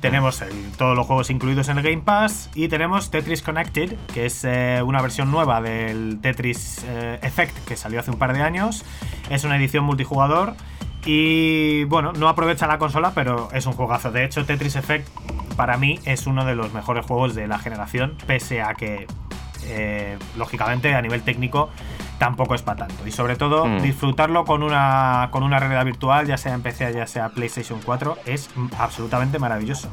Tenemos todos los juegos incluidos en el Game Pass. Y tenemos Tetris Connected, que es eh, una versión nueva del Tetris eh, Effect que salió hace un par de años. Es una edición multijugador. Y bueno, no aprovecha la consola, pero es un juegazo. De hecho, Tetris Effect para mí es uno de los mejores juegos de la generación, pese a que, lógicamente, a nivel técnico, tampoco es para tanto. Y sobre todo, mm. disfrutarlo con una, con una realidad virtual, ya sea en PC, ya sea PlayStation 4, es absolutamente maravilloso.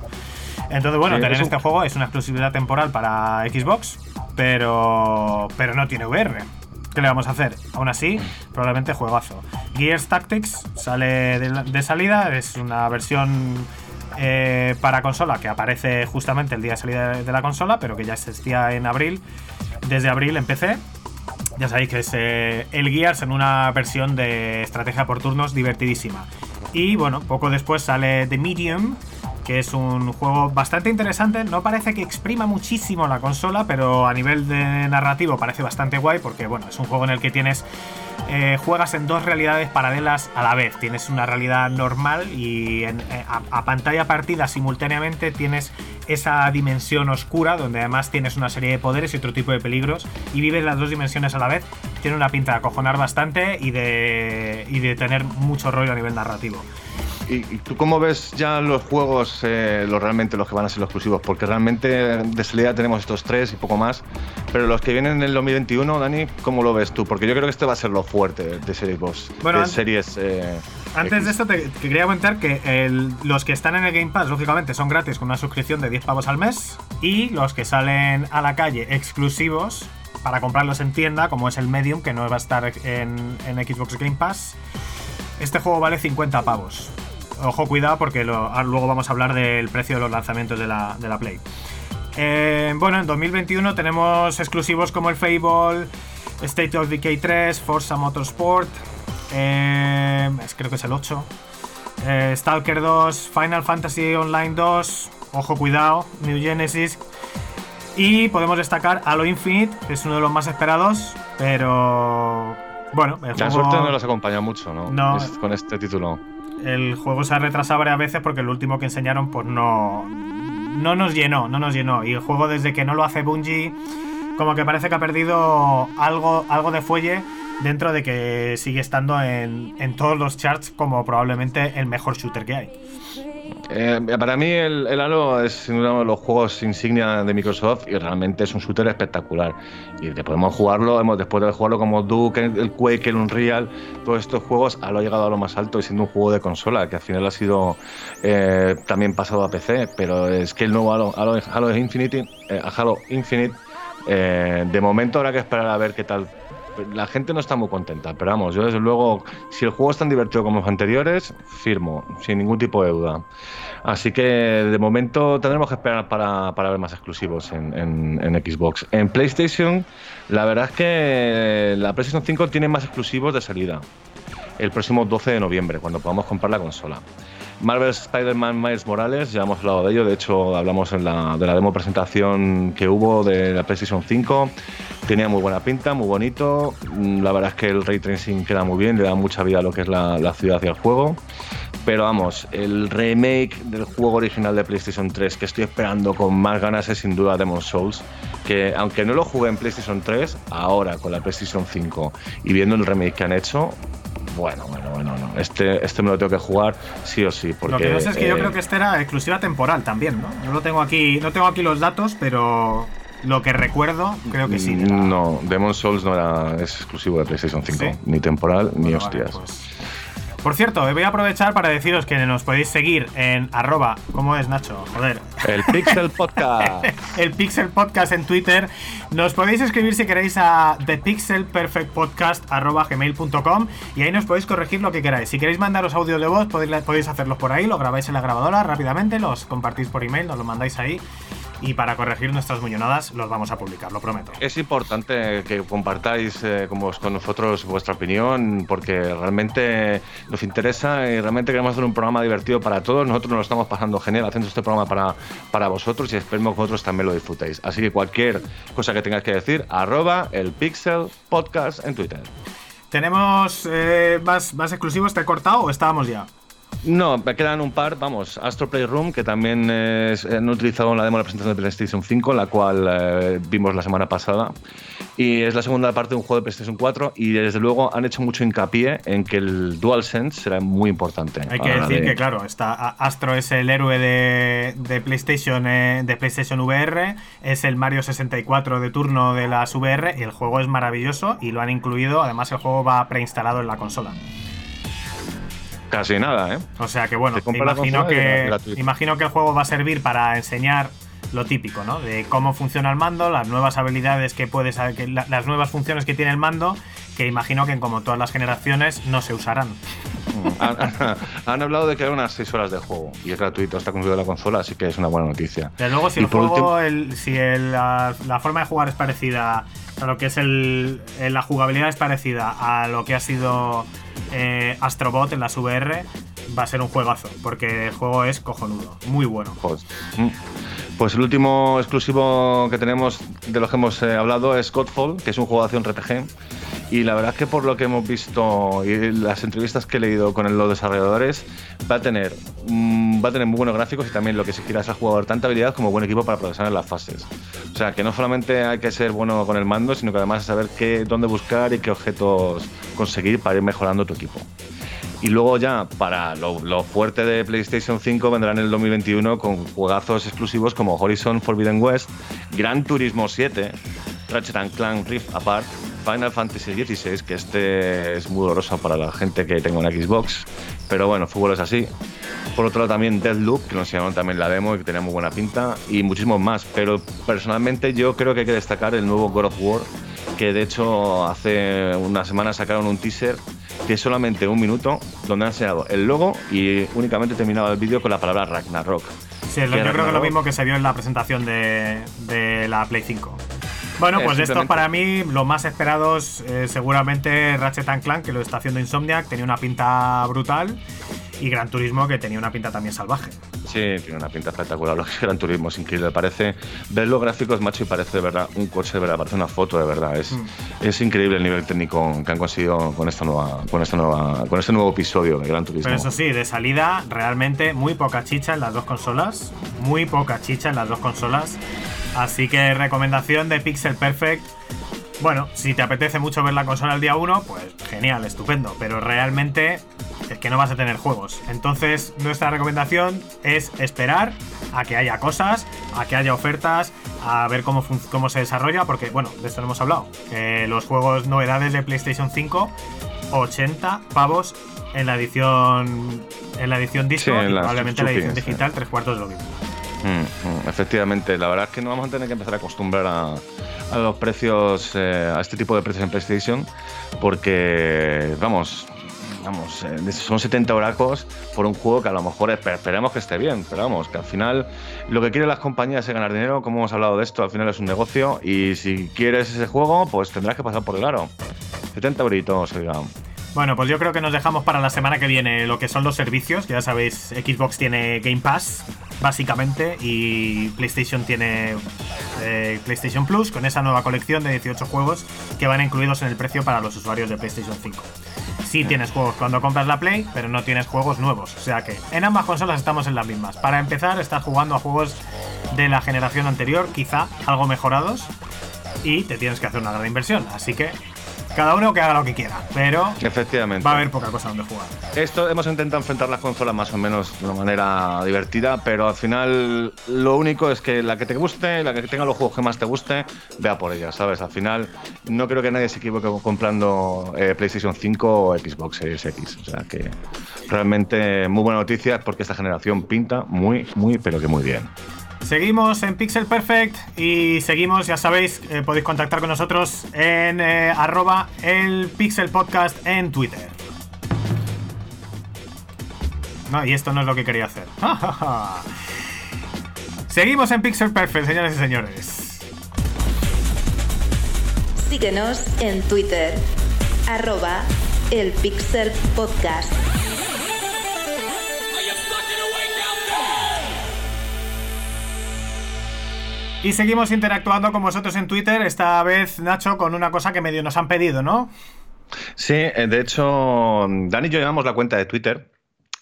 Entonces, bueno, tener este juego es una exclusividad temporal para Xbox, pero, pero no tiene VR. ¿Qué le vamos a hacer? Aún así, probablemente juegazo. Gears Tactics sale de, salida, es una versión eh, para consola que aparece justamente el día de salida de la consola, pero que ya existía en abril, desde abril en PC. Ya sabéis que es eh, el Gears en una versión de estrategia por turnos divertidísima. Y bueno, poco después sale The Medium, que es un juego bastante interesante. No parece que exprima muchísimo la consola, pero a nivel de narrativo parece bastante guay porque bueno, es un juego en el que tienes eh, juegas en dos realidades paralelas a la vez. Tienes una realidad normal y eh, a, pantalla partida simultáneamente tienes esa dimensión oscura donde además tienes una serie de poderes y otro tipo de peligros y vives las dos dimensiones a la vez. Tiene una pinta de acojonar bastante y de, y de tener mucho rollo a nivel narrativo. ¿Y, tú cómo ves ya los juegos, eh, los realmente los que van a ser los exclusivos? Porque realmente de salida tenemos estos tres y poco más. Pero los que vienen en el 2021, Dani, ¿cómo lo ves tú? Porque yo creo que este va a ser lo fuerte de Series Boss. Bueno, de series. Eh, antes de esto, te, quería comentar que los que están en el Game Pass, lógicamente, son gratis con una suscripción de 10 pavos al mes. Y los que salen a la calle exclusivos para comprarlos en tienda, como es el Medium, que no va a estar en, en Xbox Game Pass. Este juego vale 50 pavos. Ojo, cuidado porque ah, luego vamos a hablar del precio de los lanzamientos de la, Play. Eh, bueno, en 2021 tenemos exclusivos como el Fable, State of Decay 3, Forza Motorsport, eh, creo que es el 8, eh, Stalker 2, Final Fantasy Online 2, ojo, cuidado, New Genesis. Y podemos destacar Halo Infinite, que es uno de los más esperados, pero bueno, el La suerte no los acompaña mucho, ¿no? no con este título el juego se ha retrasado varias veces porque el último que enseñaron pues no, no nos llenó, no nos llenó. Y el juego desde que no lo hace Bungie, como que parece que ha perdido algo, algo de fuelle dentro de que sigue estando en, en todos los charts como probablemente el mejor shooter que hay. Eh, para mí el, Halo es uno de los juegos insignia de Microsoft y realmente es un shooter espectacular. Y podemos jugarlo, hemos, después de jugarlo como Duke, el Quake, el Unreal, todos estos juegos, Halo ha llegado a lo más alto y siendo un juego de consola, que al final ha sido eh, también pasado a PC, pero es que el nuevo Halo, Halo, eh, Halo Infinite, de momento habrá que esperar a ver qué tal la gente no está muy contenta, pero vamos, yo desde luego, si el juego es tan divertido como los anteriores, firmo, sin ningún tipo de duda. Así que de momento tendremos que esperar para, ver más exclusivos en, en, Xbox. En PlayStation, la verdad es que la PlayStation 5 tiene más exclusivos de salida. el próximo 12 de noviembre, cuando podamos comprar la consola. Marvel Spider-Man Miles Morales, ya hemos hablado de ello, de hecho hablamos en la, de la demo presentación que hubo de la PlayStation 5, tenía muy buena pinta, muy bonito, mm, la verdad es que el ray tracing queda muy bien, le da mucha vida a lo que es la, la ciudad y el juego, pero vamos, el remake del juego original de PlayStation 3 que estoy esperando con más ganas es sin duda Demon's Souls, que aunque no lo jugué en PlayStation 3, ahora con la PlayStation 5 y viendo el remake que han hecho, bueno, bueno, bueno, no. Este, este me lo tengo que jugar sí o sí. Porque, lo que no sé es que yo eh, creo que este era exclusiva temporal también, ¿no? Yo lo tengo aquí, no tengo aquí los datos, pero lo que recuerdo, creo que sí. era- No, Demon's Souls no era es exclusivo de PlayStation 5, ¿Sí? ni temporal ni Bueno, vale, hostias. pues. Por cierto, voy a aprovechar para deciros que nos podéis seguir en arroba, ¿cómo es Nacho? Joder. El Pixel Podcast. el Pixel Podcast en Twitter. Nos podéis escribir si queréis a thepixelperfectpodcast.gmail.com y ahí nos podéis corregir lo que queráis. Si queréis mandaros audio de voz, podéis, podéis hacerlos por ahí, lo grabáis en la grabadora rápidamente, los compartís por email, nos lo mandáis ahí. Y para corregir nuestras muñonadas, los vamos a publicar, lo prometo. Es importante que compartáis eh, con, vos- con nosotros vuestra opinión porque realmente nos interesa y realmente queremos hacer un programa divertido para todos. Nosotros nos lo estamos pasando genial haciendo este programa para, para vosotros y esperemos que vosotros también lo disfrutéis. Así que cualquier cosa que tengáis que decir, arroba el Pixel Podcast en Twitter. ¿Tenemos eh, más, más exclusivos? ¿Te he cortado o estábamos ya? No, me quedan un par, vamos, Astro Playroom, que también es, han utilizado en la demo de la presentación de PlayStation 5, la cual eh, vimos la semana pasada. Y es la segunda parte de un juego de PlayStation 4 y desde luego han hecho mucho hincapié en que el DualSense será muy importante. Hay que decir de- que, claro, está Astro es el héroe de, de PlayStation eh, de PlayStation VR, es el Mario 64 de turno de las VR y el juego es maravilloso y lo han incluido. Además, el juego va preinstalado en la consola. Casi nada, ¿eh? O sea que, bueno, imagino que, imagino que el juego va a servir para enseñar lo típico, ¿no? De cómo funciona el mando, las nuevas habilidades que puedes, que la- las nuevas funciones que tiene el mando, que imagino que como todas las generaciones no se usarán. han, han- han hablado de que hay unas 6 horas de juego y es gratuito, está construido la consola, así que es una buena noticia. Desde luego, si Y el juego, último- el- si el- la, la forma de jugar es parecida a lo que es el, la jugabilidad es parecida a lo que ha sido eh, Astrobot en las VR, va a ser un juegazo, porque el juego es cojonudo, muy bueno. Mm. Pues el último exclusivo que tenemos de los que hemos eh, hablado es Godfall, que es un juego de acción RPG. Y la verdad es que por lo que hemos visto y las entrevistas que he leído con los desarrolladores, va a tener, mm, va a tener muy buenos gráficos y también lo que es al jugador, tanta habilidad como buen equipo para progresar en las fases. O sea, que no solamente hay que ser bueno con el mando, sino que además saber qué, dónde buscar y qué objetos conseguir para ir mejorando tu equipo. Y luego ya, para lo, lo fuerte de PlayStation 5, vendrá en el 2021 con juegazos exclusivos como Horizon Forbidden West, Gran Turismo 7, Ratchet and Clank Rift Apart, Final Fantasy XVI, que este es muy doloroso para la gente que tenga una Xbox, pero bueno, fútbol es así. Por otro lado también Deadloop, que nos enseñaron también la demo y que tenía muy buena pinta, y muchísimos más. Pero personalmente yo creo que hay que destacar el nuevo God of War, que de hecho hace unas semanas sacaron un teaser que es solamente un minuto, donde han enseñado el logo y únicamente terminaba el vídeo con la palabra Ragnarok. Sí, lo- yo creo que es lo Ragnarok- mismo que se vio en la presentación de, de la Play 5. Bueno, Eh, pues esto simplemente- para mí, los más esperados, eh, seguramente Ratchet and Clank, que lo está haciendo Insomniac, tenía una pinta brutal, y Gran Turismo, que tenía una pinta también salvaje. Sí, tiene una pinta espectacular. Lo que es Gran Turismo es increíble. Parece ver los gráficos, macho, y parece de verdad un coche de verdad, parece una foto de verdad. Es, Mm. es increíble el nivel técnico que han conseguido con esta nueva, con esta nueva, con este nuevo episodio de Gran Turismo. Pero eso sí, de salida, realmente muy poca chicha en las dos consolas. Muy poca chicha en las dos consolas. Así que recomendación de Pixel Perfect. Bueno, si te apetece mucho ver la consola el día 1, pues genial, estupendo. Pero realmente es que no vas a tener juegos. Entonces, nuestra recomendación es esperar a que haya cosas, a que haya ofertas, a ver cómo, cómo se desarrolla. Porque, bueno, de esto no hemos hablado. que los juegos novedades de PlayStation 5 80 pavos en la edición en la edición disco Sí, y la probablemente en la edición sí. digital tres cuartos de lo mismo. Mm, mm, efectivamente, la verdad es que no vamos a tener que empezar a acostumbrar a, a los precios, eh, a este tipo de precios en PlayStation, porque, vamos, vamos, eh, son 70 oracos por un juego que a lo mejor espe- esperemos que esté bien, pero vamos, que al final lo que quieren las compañías es ganar dinero, como hemos hablado de esto, al final es un negocio y si quieres ese juego, pues tendrás que pasar por el aro. 70 euritos, oiga. Bueno, pues yo creo que nos dejamos para la semana que viene lo que son los servicios. Ya sabéis, Xbox tiene Game Pass, básicamente, y PlayStation tiene eh, PlayStation Plus con esa nueva colección de 18 juegos que van incluidos en el precio para los usuarios de PlayStation 5. Sí tienes juegos cuando compras la Play, pero no tienes juegos nuevos. O sea que en ambas consolas estamos en las mismas. Para empezar, estás jugando a juegos de la generación anterior, quizá algo mejorados, y te tienes que hacer una gran inversión. Así que cada uno que haga lo que quiera, pero Efectivamente. va a haber poca cosa donde jugar. Esto hemos intentado enfrentar las consolas más o menos de una manera divertida, pero al final lo único es que la que te guste, la que tenga los juegos que más te guste, vea por ella, ¿sabes? Al final no creo que nadie se equivoque comprando eh, PlayStation 5 o Xbox Series X. O sea que realmente muy buena noticia porque esta generación pinta muy, muy, pero que muy bien. Seguimos en Pixel Perfect y seguimos, ya sabéis, eh, podéis contactar con nosotros en eh, arroba el Pixel en Twitter. No, y esto no es lo que quería hacer. Seguimos en Pixel Perfect, señores y señores. Síguenos en Twitter, arroba el Pixel. Y seguimos interactuando con vosotros en Twitter, esta vez, Nacho, con una cosa que medio nos han pedido, ¿no? Sí, eh, de hecho, Dani y yo llevamos la cuenta de Twitter.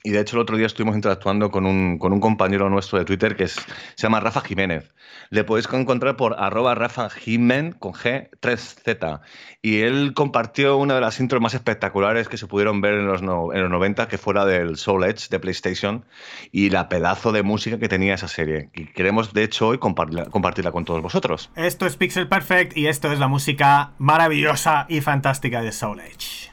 Y de hecho el otro día estuvimos interactuando con un, con un compañero nuestro de Twitter que es- se llama Rafa Jiménez. Le podéis encontrar por arroba Rafa Jimen con G 3Z. Y él compartió una de las intros más espectaculares que se pudieron ver en los, en los 90, que fuera del Soul Edge de PlayStation, y la pedazo de música que tenía esa serie. Y queremos, de hecho, hoy compartirla con todos vosotros. Esto es Pixel Perfect y esto es la música maravillosa y fantástica de Soul Edge.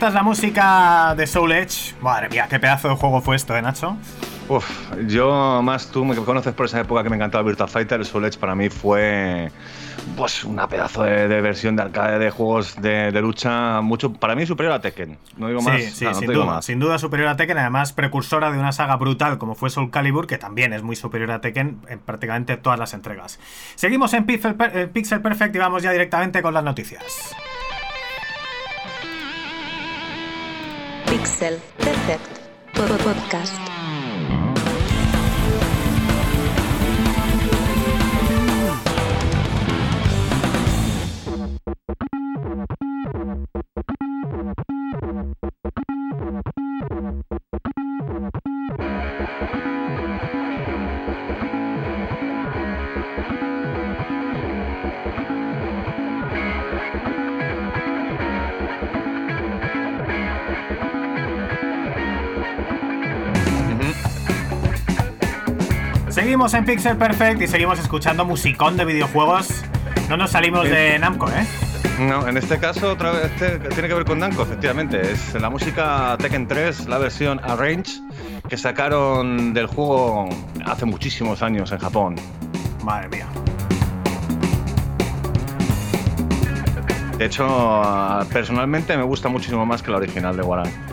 Esta es la música de Soul Edge. Madre mía, qué pedazo de juego fue esto, ¿eh, Nacho? Uf, yo más tú me conoces por esa época que me encantaba Virtua Fighter, el Soul Edge para mí fue pues una pedazo de, versión de arcade de juegos de, lucha mucho para mí superior a Tekken. No digo más. Sí, sin, duda, sin duda superior a Tekken, además precursora de una saga brutal como fue Soul Calibur, que también es muy superior a Tekken en prácticamente todas las entregas. Seguimos en Pixel, Pixel Perfect y vamos ya directamente con las noticias. Pixel Perfect Podcast. Seguimos en Pixel Perfect y seguimos escuchando musicón de videojuegos. No nos salimos de Namco, ¿eh? No, en este caso otra vez tiene que ver con Namco, efectivamente. Es la música Tekken 3, la versión Arrange, que sacaron del juego hace muchísimos años en Japón. Madre mía. De hecho, personalmente me gusta muchísimo más que la original de Warang.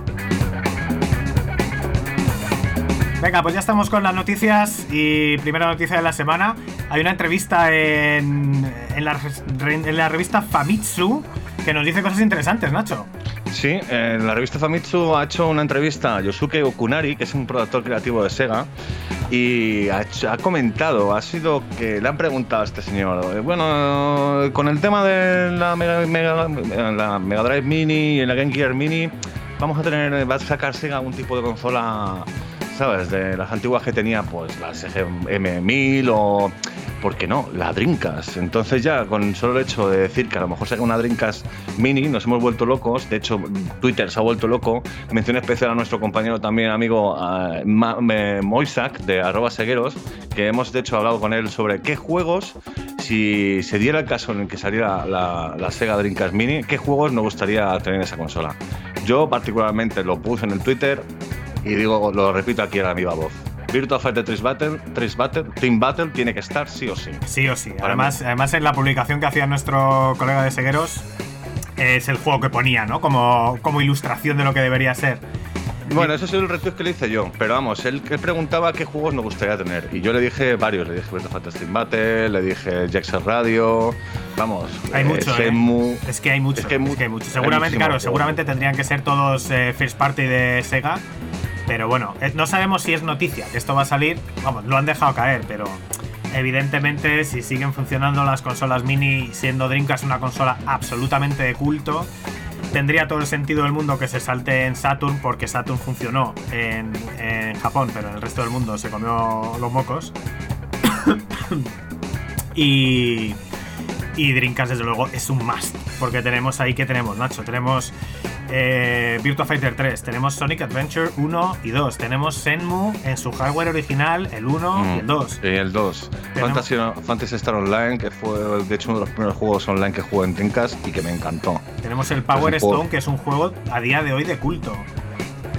Venga, pues ya estamos con las noticias y primera noticia de la semana. Hay una entrevista en, en, la, revista Famitsu que nos dice cosas interesantes, Nacho. Sí, en la revista Famitsu ha hecho una entrevista a Yosuke Okunari, que es un productor creativo de Sega, y ha, comentado, ha sido que le han preguntado a este señor, eh, bueno, con el tema de la Mega, Drive Mini y la Game Gear Mini, vamos a tener, va a sacar Sega un tipo de consola ¿sabes? De las antiguas que tenía, pues las M1000 o, ¿por qué no? La Drinkas. Entonces ya con solo el hecho de decir que a lo mejor saca una Drinkas mini, nos hemos vuelto locos. De hecho, Twitter se ha vuelto loco. Mención especial a nuestro compañero también, amigo Moisak, de arroba segueros, que hemos de hecho hablado con él sobre qué juegos, si se diera el caso en el que saliera la, la Sega Drinkas Mini, qué juegos nos gustaría tener en esa consola. Yo particularmente lo puse en el Twitter, y digo, lo repito aquí a la viva voz. Virtua Fighter 3 Battle, 3 Battle, Team Battle tiene que estar sí o sí. Sí o sí. Además, además en la publicación que hacía nuestro colega de Segueros es el juego que ponía, ¿no? Como, como ilustración de lo que debería ser. Bueno, eso es el reto que le hice yo, pero vamos, él, preguntaba qué juegos me gustaría tener. Y yo le dije varios, le dije Virtua Fighter Team Battle, le dije Jackson Radio, vamos. Hay mucho, ¿eh? Es que hay mucho. Es que, hay mucho. Seguramente, claro, seguramente tendrían que ser todos eh, first party de Sega pero bueno, eh, no sabemos si es noticia que esto va a salir. Vamos, lo han dejado caer, pero evidentemente si siguen funcionando las consolas mini siendo Dreamcast una consola absolutamente de culto, tendría todo el sentido del mundo que se salte en Saturn porque Saturn funcionó en, Japón, pero en el resto del mundo se comió los mocos. y, y Dreamcast desde luego es un must, porque tenemos ahí que tenemos, Nacho, tenemos eh, Virtua Fighter 3, tenemos Sonic Adventure 1 y 2, tenemos Senmu en su hardware original, el 1 y el 2. Y el 2. Fantasy, Fantasy, Star Online, que fue de hecho uno de los primeros juegos online que jugué en Dreamcast y que me encantó. Tenemos el Power Stone, que es un juego a día de hoy de culto.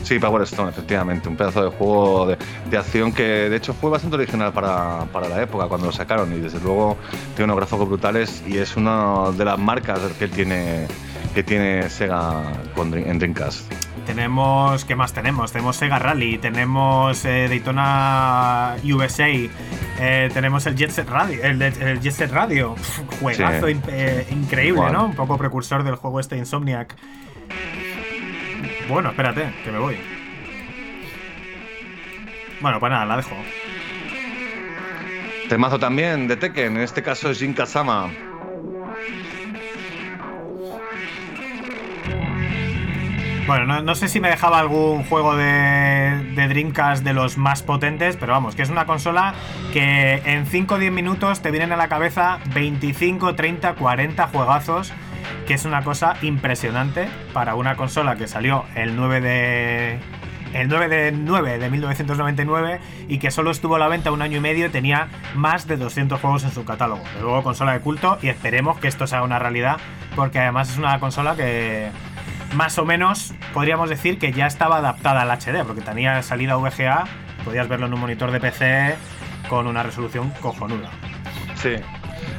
Sí, Power Stone, efectivamente. Un pedazo de juego de, acción que de hecho fue bastante original para, para, la época cuando lo sacaron y desde luego tiene unos gráficos brutales y es una de las marcas que tiene que tiene Sega en Dreamcast. Tenemos, ¿qué más tenemos? Tenemos Sega Rally, tenemos eh, Daytona USA, eh, tenemos el Jet Set Radio, el, Jet Set Radio, juegazo eh, increíble, ¿no? Un poco precursor del juego este Insomniac. Bueno, espérate, que me voy. Bueno, pues nada, la dejo. Temazo también de Tekken, en este caso es Jin Kazama. Bueno, no, sé si me dejaba algún juego de, de, Dreamcast de los más potentes, pero vamos, que es una consola que en 5 o 10 minutos te vienen a la cabeza 25, 30, 40 juegazos, que es una cosa impresionante para una consola que salió el 9 de... El 9 de 9 de 1999 y que solo estuvo a la venta un año y medio y tenía más de 200 juegos en su catálogo. Luego consola de culto y esperemos que esto sea una realidad porque además es una consola que, más o menos podríamos decir que ya estaba adaptada al HD, porque tenía salida VGA, podías verlo en un monitor de PC con una resolución cojonuda. Sí.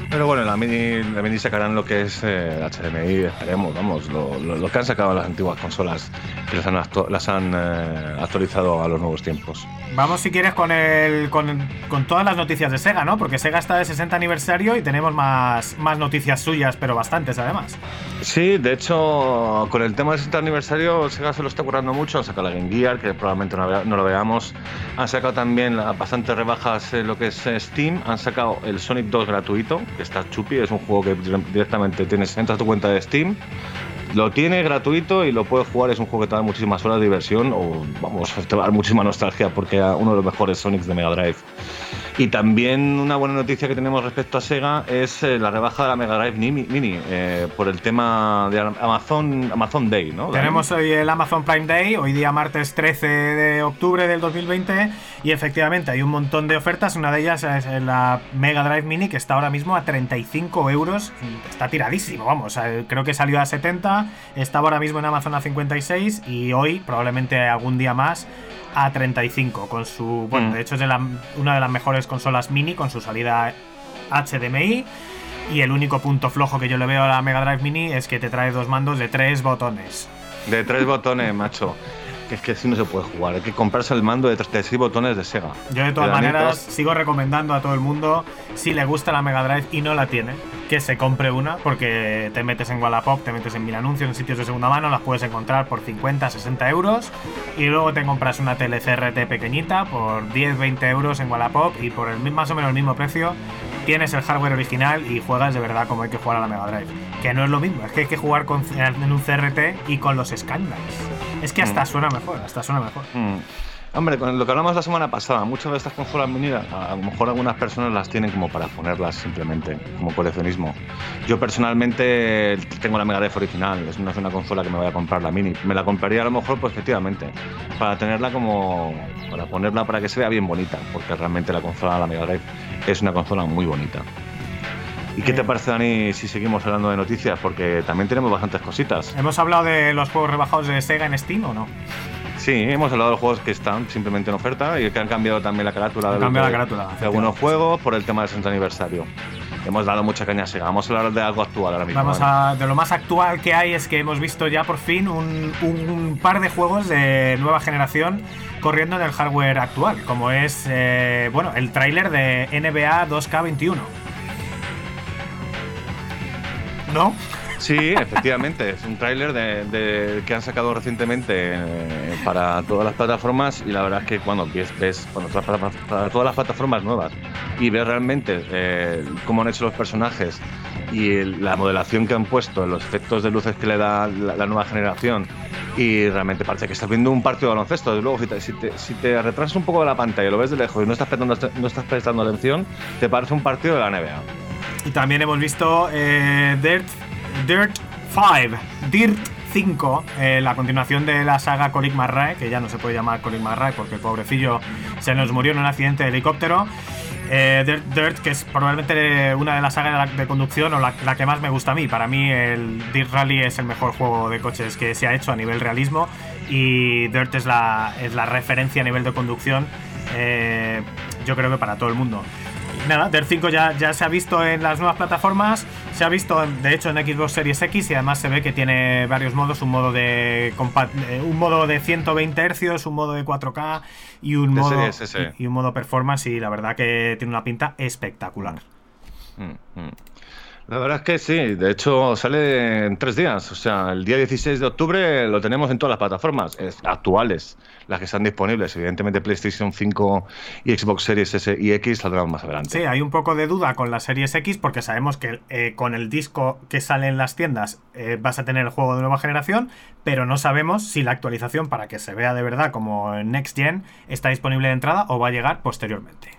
Pero bueno, la mini, la mini sacarán lo que es eh, HDMI, esperemos, vamos, lo, lo- lo que han sacado las antiguas consolas, que las han, actu- las han eh, actualizado a los nuevos tiempos. Vamos si quieres con el con, con todas las noticias de Sega, ¿no? Porque Sega está de 60 aniversario y tenemos más, más noticias suyas, pero bastantes además. Sí, de hecho, con el tema del 60 aniversario, Sega se lo está currando mucho. Han sacado la Game Gear, que probablemente no, no lo veamos. Han sacado también bastantes rebajas en lo que es Steam. Han sacado el Sonic 2 gratuito, está chupi. Es un juego que dire- directamente tienes, entras a tu cuenta de Steam. Lo tiene gratuito y lo puedes jugar. Es un juego que te da muchísimas horas de diversión o, vamos, te va a dar muchísima nostalgia porque es uno de los mejores Sonics de Mega Drive. Y también una buena noticia que tenemos respecto a Sega es eh, la rebaja de la Mega Drive Mini, Mini, eh, por el tema de Amazon, Amazon Day, ¿no? Tenemos hoy el Amazon Prime Day, hoy día martes 13 de octubre del 2020, y efectivamente hay un montón de ofertas. Una de ellas es la Mega Drive Mini, que está ahora mismo a 35 euros. Está tiradísimo, vamos. eh, Creo que salió a 70, estaba ahora mismo en Amazon a 56, y hoy, probablemente algún día más, a 35. Con su. Bueno, Mm. de hecho es de la- una de las mejores consolas mini con su salida HDMI. Y el único punto flojo que yo le veo a la Mega Drive Mini es que te trae dos mandos de tres botones. De tres botones, macho. Que es que así no se puede jugar. Hay que comprarse el mando de tres de seis botones de Sega. Yo de todas maneras sigo recomendando a todo el mundo, si le gusta la Mega Drive y no la tiene, que se compre una, porque te metes en Wallapop, te metes en mil anuncios, en sitios de segunda mano, las puedes encontrar por 50, 60 euros, y luego te compras una tele CRT pequeñita por 10, 20 euros en Wallapop y por el, más o menos el mismo precio tienes el hardware original y juegas de verdad como hay que jugar a la Mega Drive. Que no es lo mismo, es que hay que jugar con, en un CRT y con los Scanlines. Es que hasta Mm. suena mejor, hasta suena mejor. Mm. Hombre, con lo que hablamos la semana pasada, muchas de estas consolas mini, a lo mejor algunas personas las tienen como para ponerlas simplemente, como coleccionismo. Yo personalmente tengo la Mega Drive original, es no es una consola que me voy a comprar la mini. Me la compraría a lo mejor, pues efectivamente, para tenerla como, para ponerla para que se vea bien bonita, porque realmente la consola, la Mega Drive, es una consola muy bonita. ¿Y qué te Eh. parece, Dani, si seguimos hablando de noticias? Porque también tenemos bastantes cositas. ¿Hemos hablado de los juegos rebajados de Sega en Steam o no? Sí, hemos hablado de los juegos que están simplemente en oferta y que han cambiado también la carátula, de, la carátula, de algunos juegos por el tema del 60 aniversario. Hemos dado mucha caña a Sega. Vamos a hablar de algo actual ahora mismo. Vamos ¿vale? a. De lo más actual que hay es que hemos visto ya por fin un, un par de juegos de nueva generación corriendo en el hardware actual, como es eh, bueno el tráiler de NBA 2K21. ¿No? Sí, efectivamente. es un tráiler de, de- que han sacado recientemente eh, para todas las plataformas y la verdad es que cuando ves, ves para, todas las plataformas nuevas y ves realmente eh, cómo han hecho los personajes y la modelación que han puesto, los efectos de luces que le da la, la nueva generación y realmente parece que estás viendo un partido de baloncesto. Desde luego, si te, si te, si te retrasas un poco de la pantalla lo ves de lejos y no estás prestando, no estás prestando atención, te parece un partido de la NBA. Y también hemos visto eh, Dirt, Dirt 5, Dirt 5, eh, la continuación de la saga Colic Marrae, que ya no se puede llamar Colic Marrae porque el pobrecillo se nos murió en un accidente de helicóptero. Eh, Dirt, Dirt, que es probablemente una de las sagas de, conducción o la, que más me gusta a mí. Para mí el Dirt Rally es el mejor juego de coches que se ha hecho a nivel realismo y Dirt es la, es la referencia a nivel de conducción, yo creo que para todo el mundo. Nada, Dirt 5 ya, ya se ha visto en las nuevas plataformas, se ha visto de hecho en Xbox Series X y además se ve que tiene varios modos, un modo de eh, un modo de 120 Hz, un modo de 4K y un modo y un modo performance y la verdad que tiene una pinta espectacular. Mm, mm. La verdad es que sí, de hecho sale en tres días, o sea, el día 16 de octubre lo tenemos en todas las plataformas es- actuales, las que están disponibles, evidentemente PlayStation 5 y Xbox Series S y X saldrán más adelante. Sí, hay un poco de duda con la Series X porque sabemos que eh, con el disco que sale en las tiendas eh, vas a tener el juego de nueva generación, pero no sabemos si la actualización para que se vea de verdad como Next Gen está disponible de entrada o va a llegar posteriormente.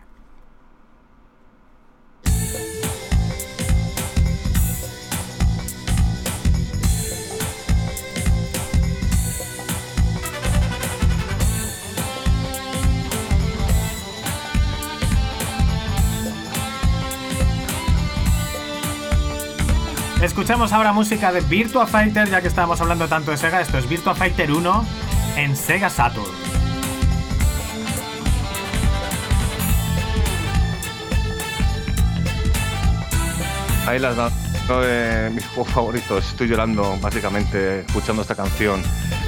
Escuchamos ahora música de Virtua Fighter, ya que estábamos hablando tanto de Sega. Esto es Virtua Fighter 1 en Sega Saturn. Ahí las da de mis juegos favoritos. Estoy llorando básicamente escuchando esta canción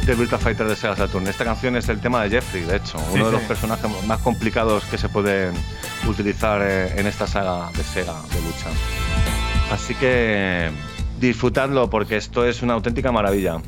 de Virtua Fighter de Sega Saturn. Esta canción es el tema de Jeffrey, de hecho, uno de los personajes más complicados que se pueden utilizar eh, en esta saga de Sega de lucha. Así que disfrutadlo porque esto es una auténtica maravilla.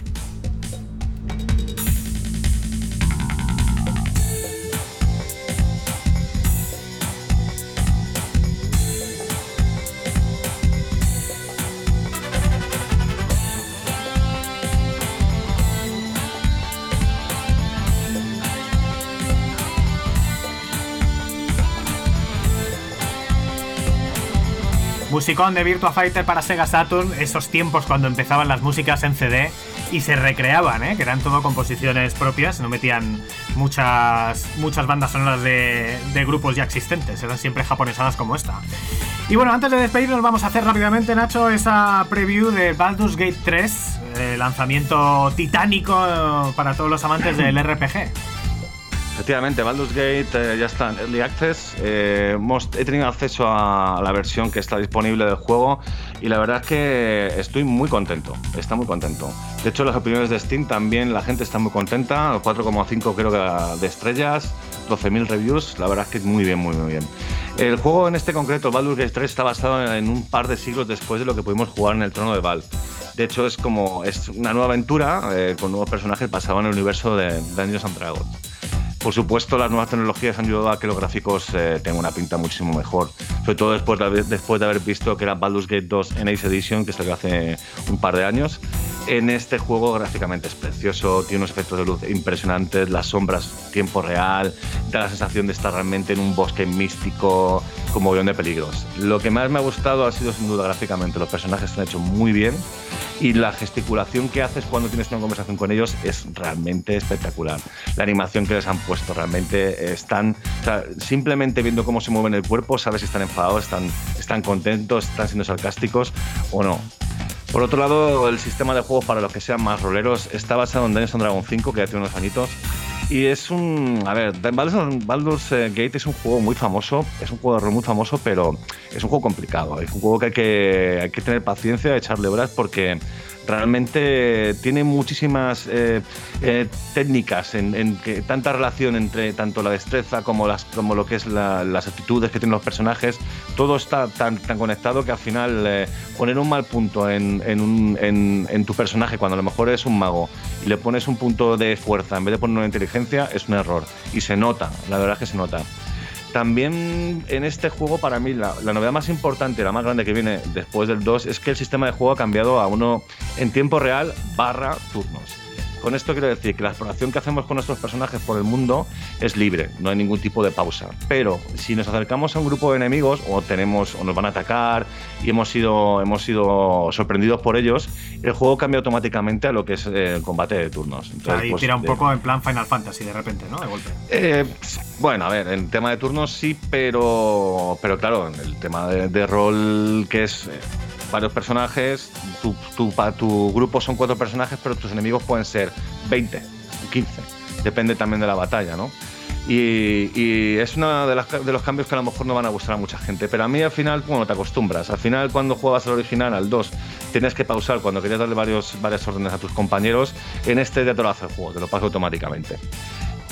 Musicón de Virtua Fighter para Sega Saturn, esos tiempos cuando empezaban las músicas en CD y se recreaban, ¿eh? que eran todo composiciones propias, no metían muchas, muchas bandas sonoras de, de grupos ya existentes, eran siempre japonesadas como esta. Y bueno, antes de despedirnos vamos a hacer rápidamente, Nacho, esa preview de Baldur's Gate 3, eh, lanzamiento titánico para todos los amantes del RPG. Efectivamente, Baldur's Gate eh, ya está en Early Access. Eh, hemos- he tenido acceso a la versión que está disponible del juego y la verdad es que estoy muy contento. Está muy contento. De hecho, las opiniones de Steam también la gente está muy contenta. 4,5 creo que de estrellas, 12.000 reviews. La verdad es que es muy bien, muy, muy bien. El juego en este concreto, Baldur's Gate 3, está basado en un par de siglos después de lo que pudimos jugar en el trono de Val. De hecho, es como es una nueva aventura eh, con nuevos personajes basados en el universo de Dungeons and Dragons. Por supuesto, las nuevas tecnologías han ayudado a que los gráficos eh, tengan una pinta muchísimo mejor. Sobre todo después de, haber, visto que era Baldur's Gate 2 en Edition, que salió hace un par de años. En este juego gráficamente es precioso, tiene unos efectos de luz impresionantes, las sombras tiempo real, da la sensación de estar realmente en un bosque místico con mogollón de peligros. Lo que más me ha gustado ha sido sin duda gráficamente, los personajes se han hecho muy bien y la gesticulación que haces cuando tienes una conversación con ellos es realmente espectacular. La animación que les han puesto realmente están, simplemente viendo cómo se mueven el cuerpo, sabes si están enfadados, están, están contentos, están siendo sarcásticos o no. Por otro lado, el sistema de juego para los que sean más roleros está basado en Dungeons and Dragons 5, que ya tiene unos añitos. Y es un. A ver, Baldur's, Baldur's eh, Gate es un juego muy famoso, es un juego de rol muy famoso, pero es un juego complicado. Es un juego que hay que, hay que tener paciencia, echarle horas, porque realmente tiene muchísimas eh, eh, técnicas, en, que tanta relación entre tanto la destreza como, las, como lo que es la- las actitudes que tienen los personajes, todo está tan, tan conectado que al final eh, poner un mal punto en, en tu personaje cuando a lo mejor eres un mago y le pones un punto de fuerza en vez de poner una inteligencia es un error y se nota, la verdad es que se nota. También en este juego, para mí, la, novedad más importante, la más grande que viene después del 2, es que el sistema de juego ha cambiado a uno en tiempo real barra turnos. Con esto quiero decir que la exploración que hacemos con nuestros personajes por el mundo es libre, no hay ningún tipo de pausa. Pero si nos acercamos a un grupo de enemigos o tenemos o nos van a atacar y hemos sido, hemos sido sorprendidos por ellos, el juego cambia automáticamente a lo que es eh, el combate de turnos. Ahí pues, tira un de- poco en plan Final Fantasy de repente, ¿no? De golpe. eh, bueno, a ver, en tema de turnos sí, pero, pero claro, en el tema de, de rol que es eh, varios personajes, tu, tu, tu grupo son cuatro personajes, pero tus enemigos pueden ser 20 o 15, depende también de la batalla, ¿no? Y, y es uno de, de los cambios que a lo mejor no van a gustar a mucha gente, pero a mí al final, bueno, te acostumbras. Al final, cuando juegas al original, al 2, tienes que pausar cuando querías darle varios, varias órdenes a tus compañeros. En este ya te lo hace el juego, te lo pasa automáticamente.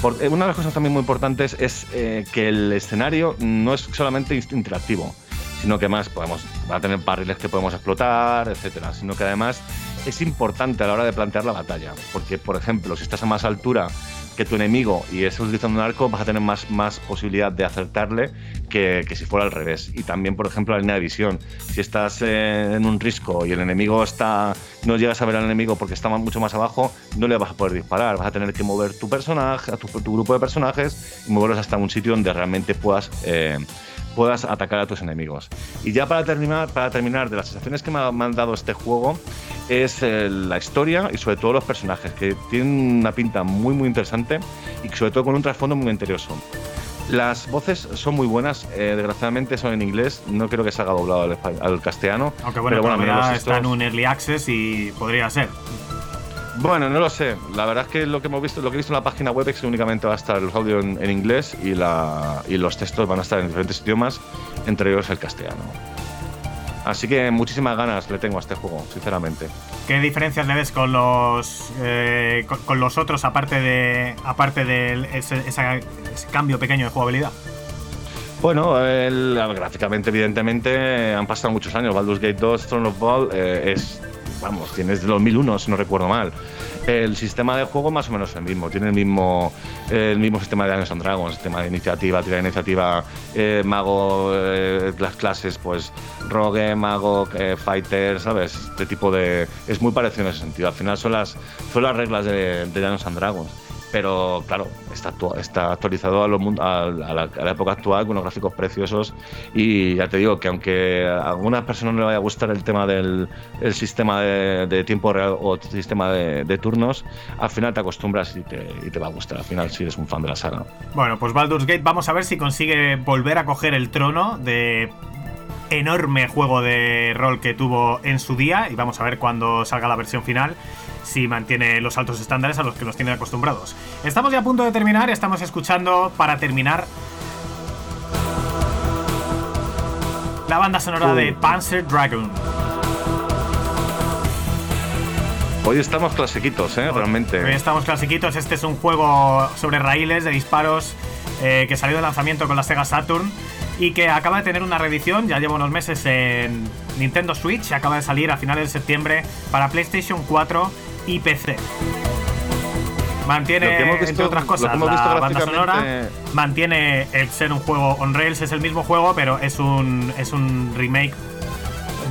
Por- eh, una de las cosas también muy importantes es eh, que el escenario no es solamente interactivo, sino que más podemos, va a tener barriles que podemos explotar, etcétera, sino que además es importante a la hora de plantear la batalla, porque por ejemplo, si estás a más altura que tu enemigo y estás utilizando un arco, vas a tener más, más posibilidad de acertarle que, que si fuera al revés. Y también, por ejemplo, la línea de visión. Si estás eh, en un risco y el enemigo está, no llegas a ver al enemigo porque está mucho más abajo, no le vas a poder disparar. Vas a tener que mover tu personaje, a tu, tu grupo de personajes y moverlos hasta un sitio donde realmente puedas, eh, puedas atacar a tus enemigos. Y ya para terminar, para terminar de las sensaciones que me ha, me han dado este juego, es eh, la historia y sobre todo los personajes, que tienen una pinta muy muy interesante y sobre todo con un trasfondo muy misterioso. Las voces son muy buenas, eh, desgraciadamente son en inglés, no creo que se haga doblado al, al castellano. Aunque bueno, pero bueno, está en un early access y podría ser. Bueno, no lo sé. La verdad es que lo que hemos visto, lo que he visto en la página web es que únicamente va a estar el audio en, en inglés y, la, y los textos van a estar en diferentes idiomas, entre ellos el castellano. Así que muchísimas ganas le tengo a este juego, sinceramente. ¿Qué diferencias le ves con los eh, con, con los otros aparte de aparte de ese, cambio pequeño de jugabilidad? Bueno, el- gráficamente, evidentemente, han pasado muchos años. Baldur's Gate 2, Throne of Ball eh, es, vamos, tiene desde 2001, si no recuerdo mal. El sistema de juego más o menos el mismo, tiene el mismo, el mismo sistema de Dungeons Dragons, sistema de iniciativa, tira de iniciativa, eh, mago, eh, las clases, pues rogue, mago, eh, fighter, ¿sabes? Este tipo de... Es muy parecido en ese sentido. Al final son las, son las reglas de, de Dungeons Dragons pero claro, está, actua- está actualizado a, la, época actual con unos gráficos preciosos y ya te digo que aunque a algunas personas no le vaya a gustar el tema del el sistema de, tiempo real o sistema de, turnos, al final te acostumbras y te va a gustar, al final si eres un fan de la saga. Bueno, pues Baldur's Gate, vamos a ver si consigue volver a coger el trono de enorme juego de rol que tuvo en su día y vamos a ver cuando salga la versión final si mantiene los altos estándares a los que nos tienen acostumbrados. Estamos ya a punto de terminar, estamos escuchando para terminar la banda sonora de Panzer Dragon. Hoy estamos clasiquitos, ¿eh? Realmente. Hoy estamos clasiquitos. Este es un juego sobre raíles de disparos eh, que salió de lanzamiento con la Sega Saturn y que acaba de tener una reedición. Ya lleva unos meses en Nintendo Switch y acaba de salir a finales de septiembre para PlayStation 4 y PC. Mantiene, visto- entre otras cosas, la banda sonora. Mantiene el ser un juego on rails, es el mismo juego, pero es un, es un remake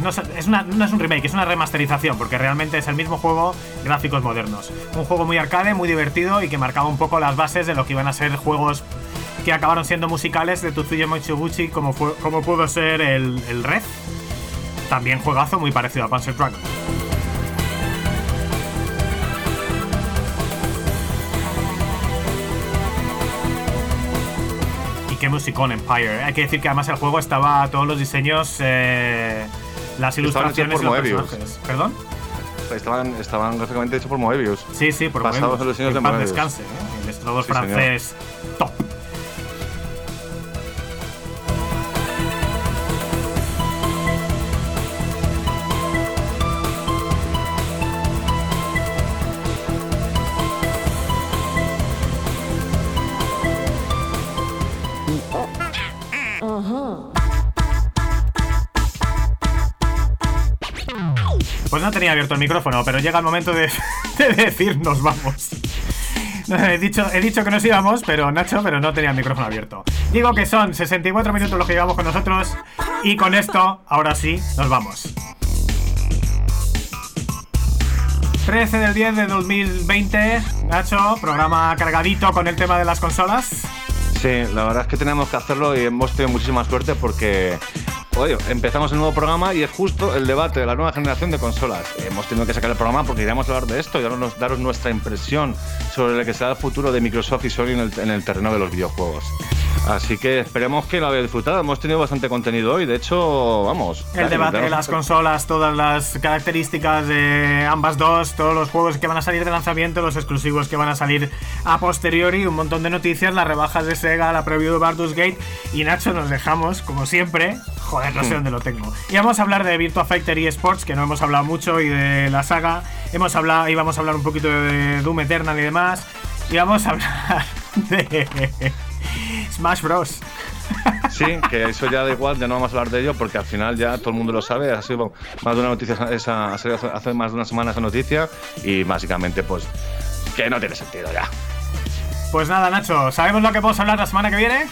no es, es una- no es un remake, es una remasterización, porque realmente es el mismo juego, gráficos modernos. Un juego muy arcade, muy divertido y que marcaba un poco las bases de lo que iban a ser juegos que acabaron siendo musicales de Tetsuya Michiguchi, como, fue, como pudo ser el, el Red. También juegazo muy parecido a Panzer Dragon. Y qué musicón Empire. Hay que decir que además el juego estaba todos los diseños, eh, las ilustraciones por y los Moebius. personajes. ¿Perdón? Estaban, estaban gráficamente hechos por Moebius. Sí, sí, por Moebius. en los diseños de Moebius. descanse, ¿eh? El Sí, señor. francés top. Tenía abierto el micrófono, pero llega el momento de, de decir nos vamos. He dicho, he dicho que nos íbamos, pero Nacho, pero no tenía el micrófono abierto. Digo que son 64 minutos los que llevamos con nosotros y con esto, ahora sí, nos vamos. 13 del 10 de 2020, Nacho, programa cargadito con el tema de las consolas. Sí, la verdad es que tenemos que hacerlo y hemos tenido muchísima suerte porque, empezamos el nuevo programa y es justo el debate de la nueva generación de consolas. Hemos tenido que sacar el programa porque queríamos hablar de esto y daros, nuestra impresión sobre lo que será el futuro de Microsoft y Sony en el terreno de los videojuegos. Así que esperemos que lo hayáis disfrutado. Hemos tenido bastante contenido hoy, de hecho, vamos. El debate de las consolas, todas las características de ambas dos, todos los juegos que van a salir de lanzamiento, los exclusivos que van a salir a posteriori, un montón de noticias, las rebajas de Sega, la preview de Baldur's Gate y Nacho nos dejamos, como siempre, joder, no sé dónde lo tengo. Y vamos a hablar de Virtua Fighter y Sports, que no hemos hablado mucho, y de la saga. Hemos hablado, íbamos a hablar un poquito de Doom Eternal y demás. Y vamos a hablar de Smash Bros. Sí, que eso ya da igual, ya no vamos a hablar de ello porque al final ya todo el mundo lo sabe. Ha sido más de una noticia, esa, hace, más de una semana esa noticia y básicamente, pues, que no tiene sentido ya. Pues nada, Nacho, ¿sabemos lo que a hablar la semana que viene?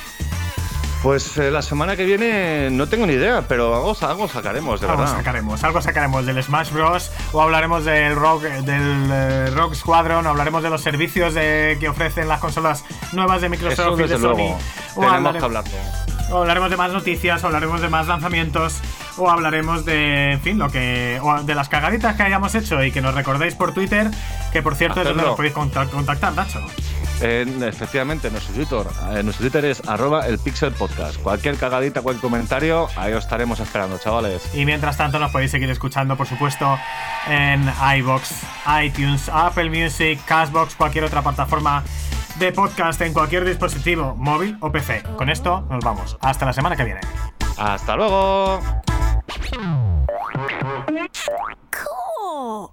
Pues eh, la semana que viene no tengo ni idea, pero algo, algo sacaremos, de algo verdad. sacaremos, algo sacaremos del Smash Bros. O hablaremos del Rock, del eh, Rock Squadron, o hablaremos de los servicios de- que ofrecen las consolas nuevas de Microsoft y de Sony. luego. O Tenemos hablare- que hablarlo. o hablaremos de más noticias, o hablaremos de más lanzamientos, o hablaremos de, en fin, lo que. O de las cagaditas que hayamos hecho y que nos recordéis por Twitter, que por cierto es donde nos podéis contac- contactar, Nacho. En, efectivamente, nuestro Twitter, eh, nuestro Twitter es arroba el Cualquier cagadita, cualquier comentario, ahí os estaremos esperando, chavales. Y mientras tanto, nos podéis seguir escuchando, por supuesto, en iBox, iTunes, Apple Music, Castbox, cualquier otra plataforma de podcast en cualquier dispositivo móvil o PC. Con esto nos vamos. Hasta la semana que viene. Hasta luego. Cool.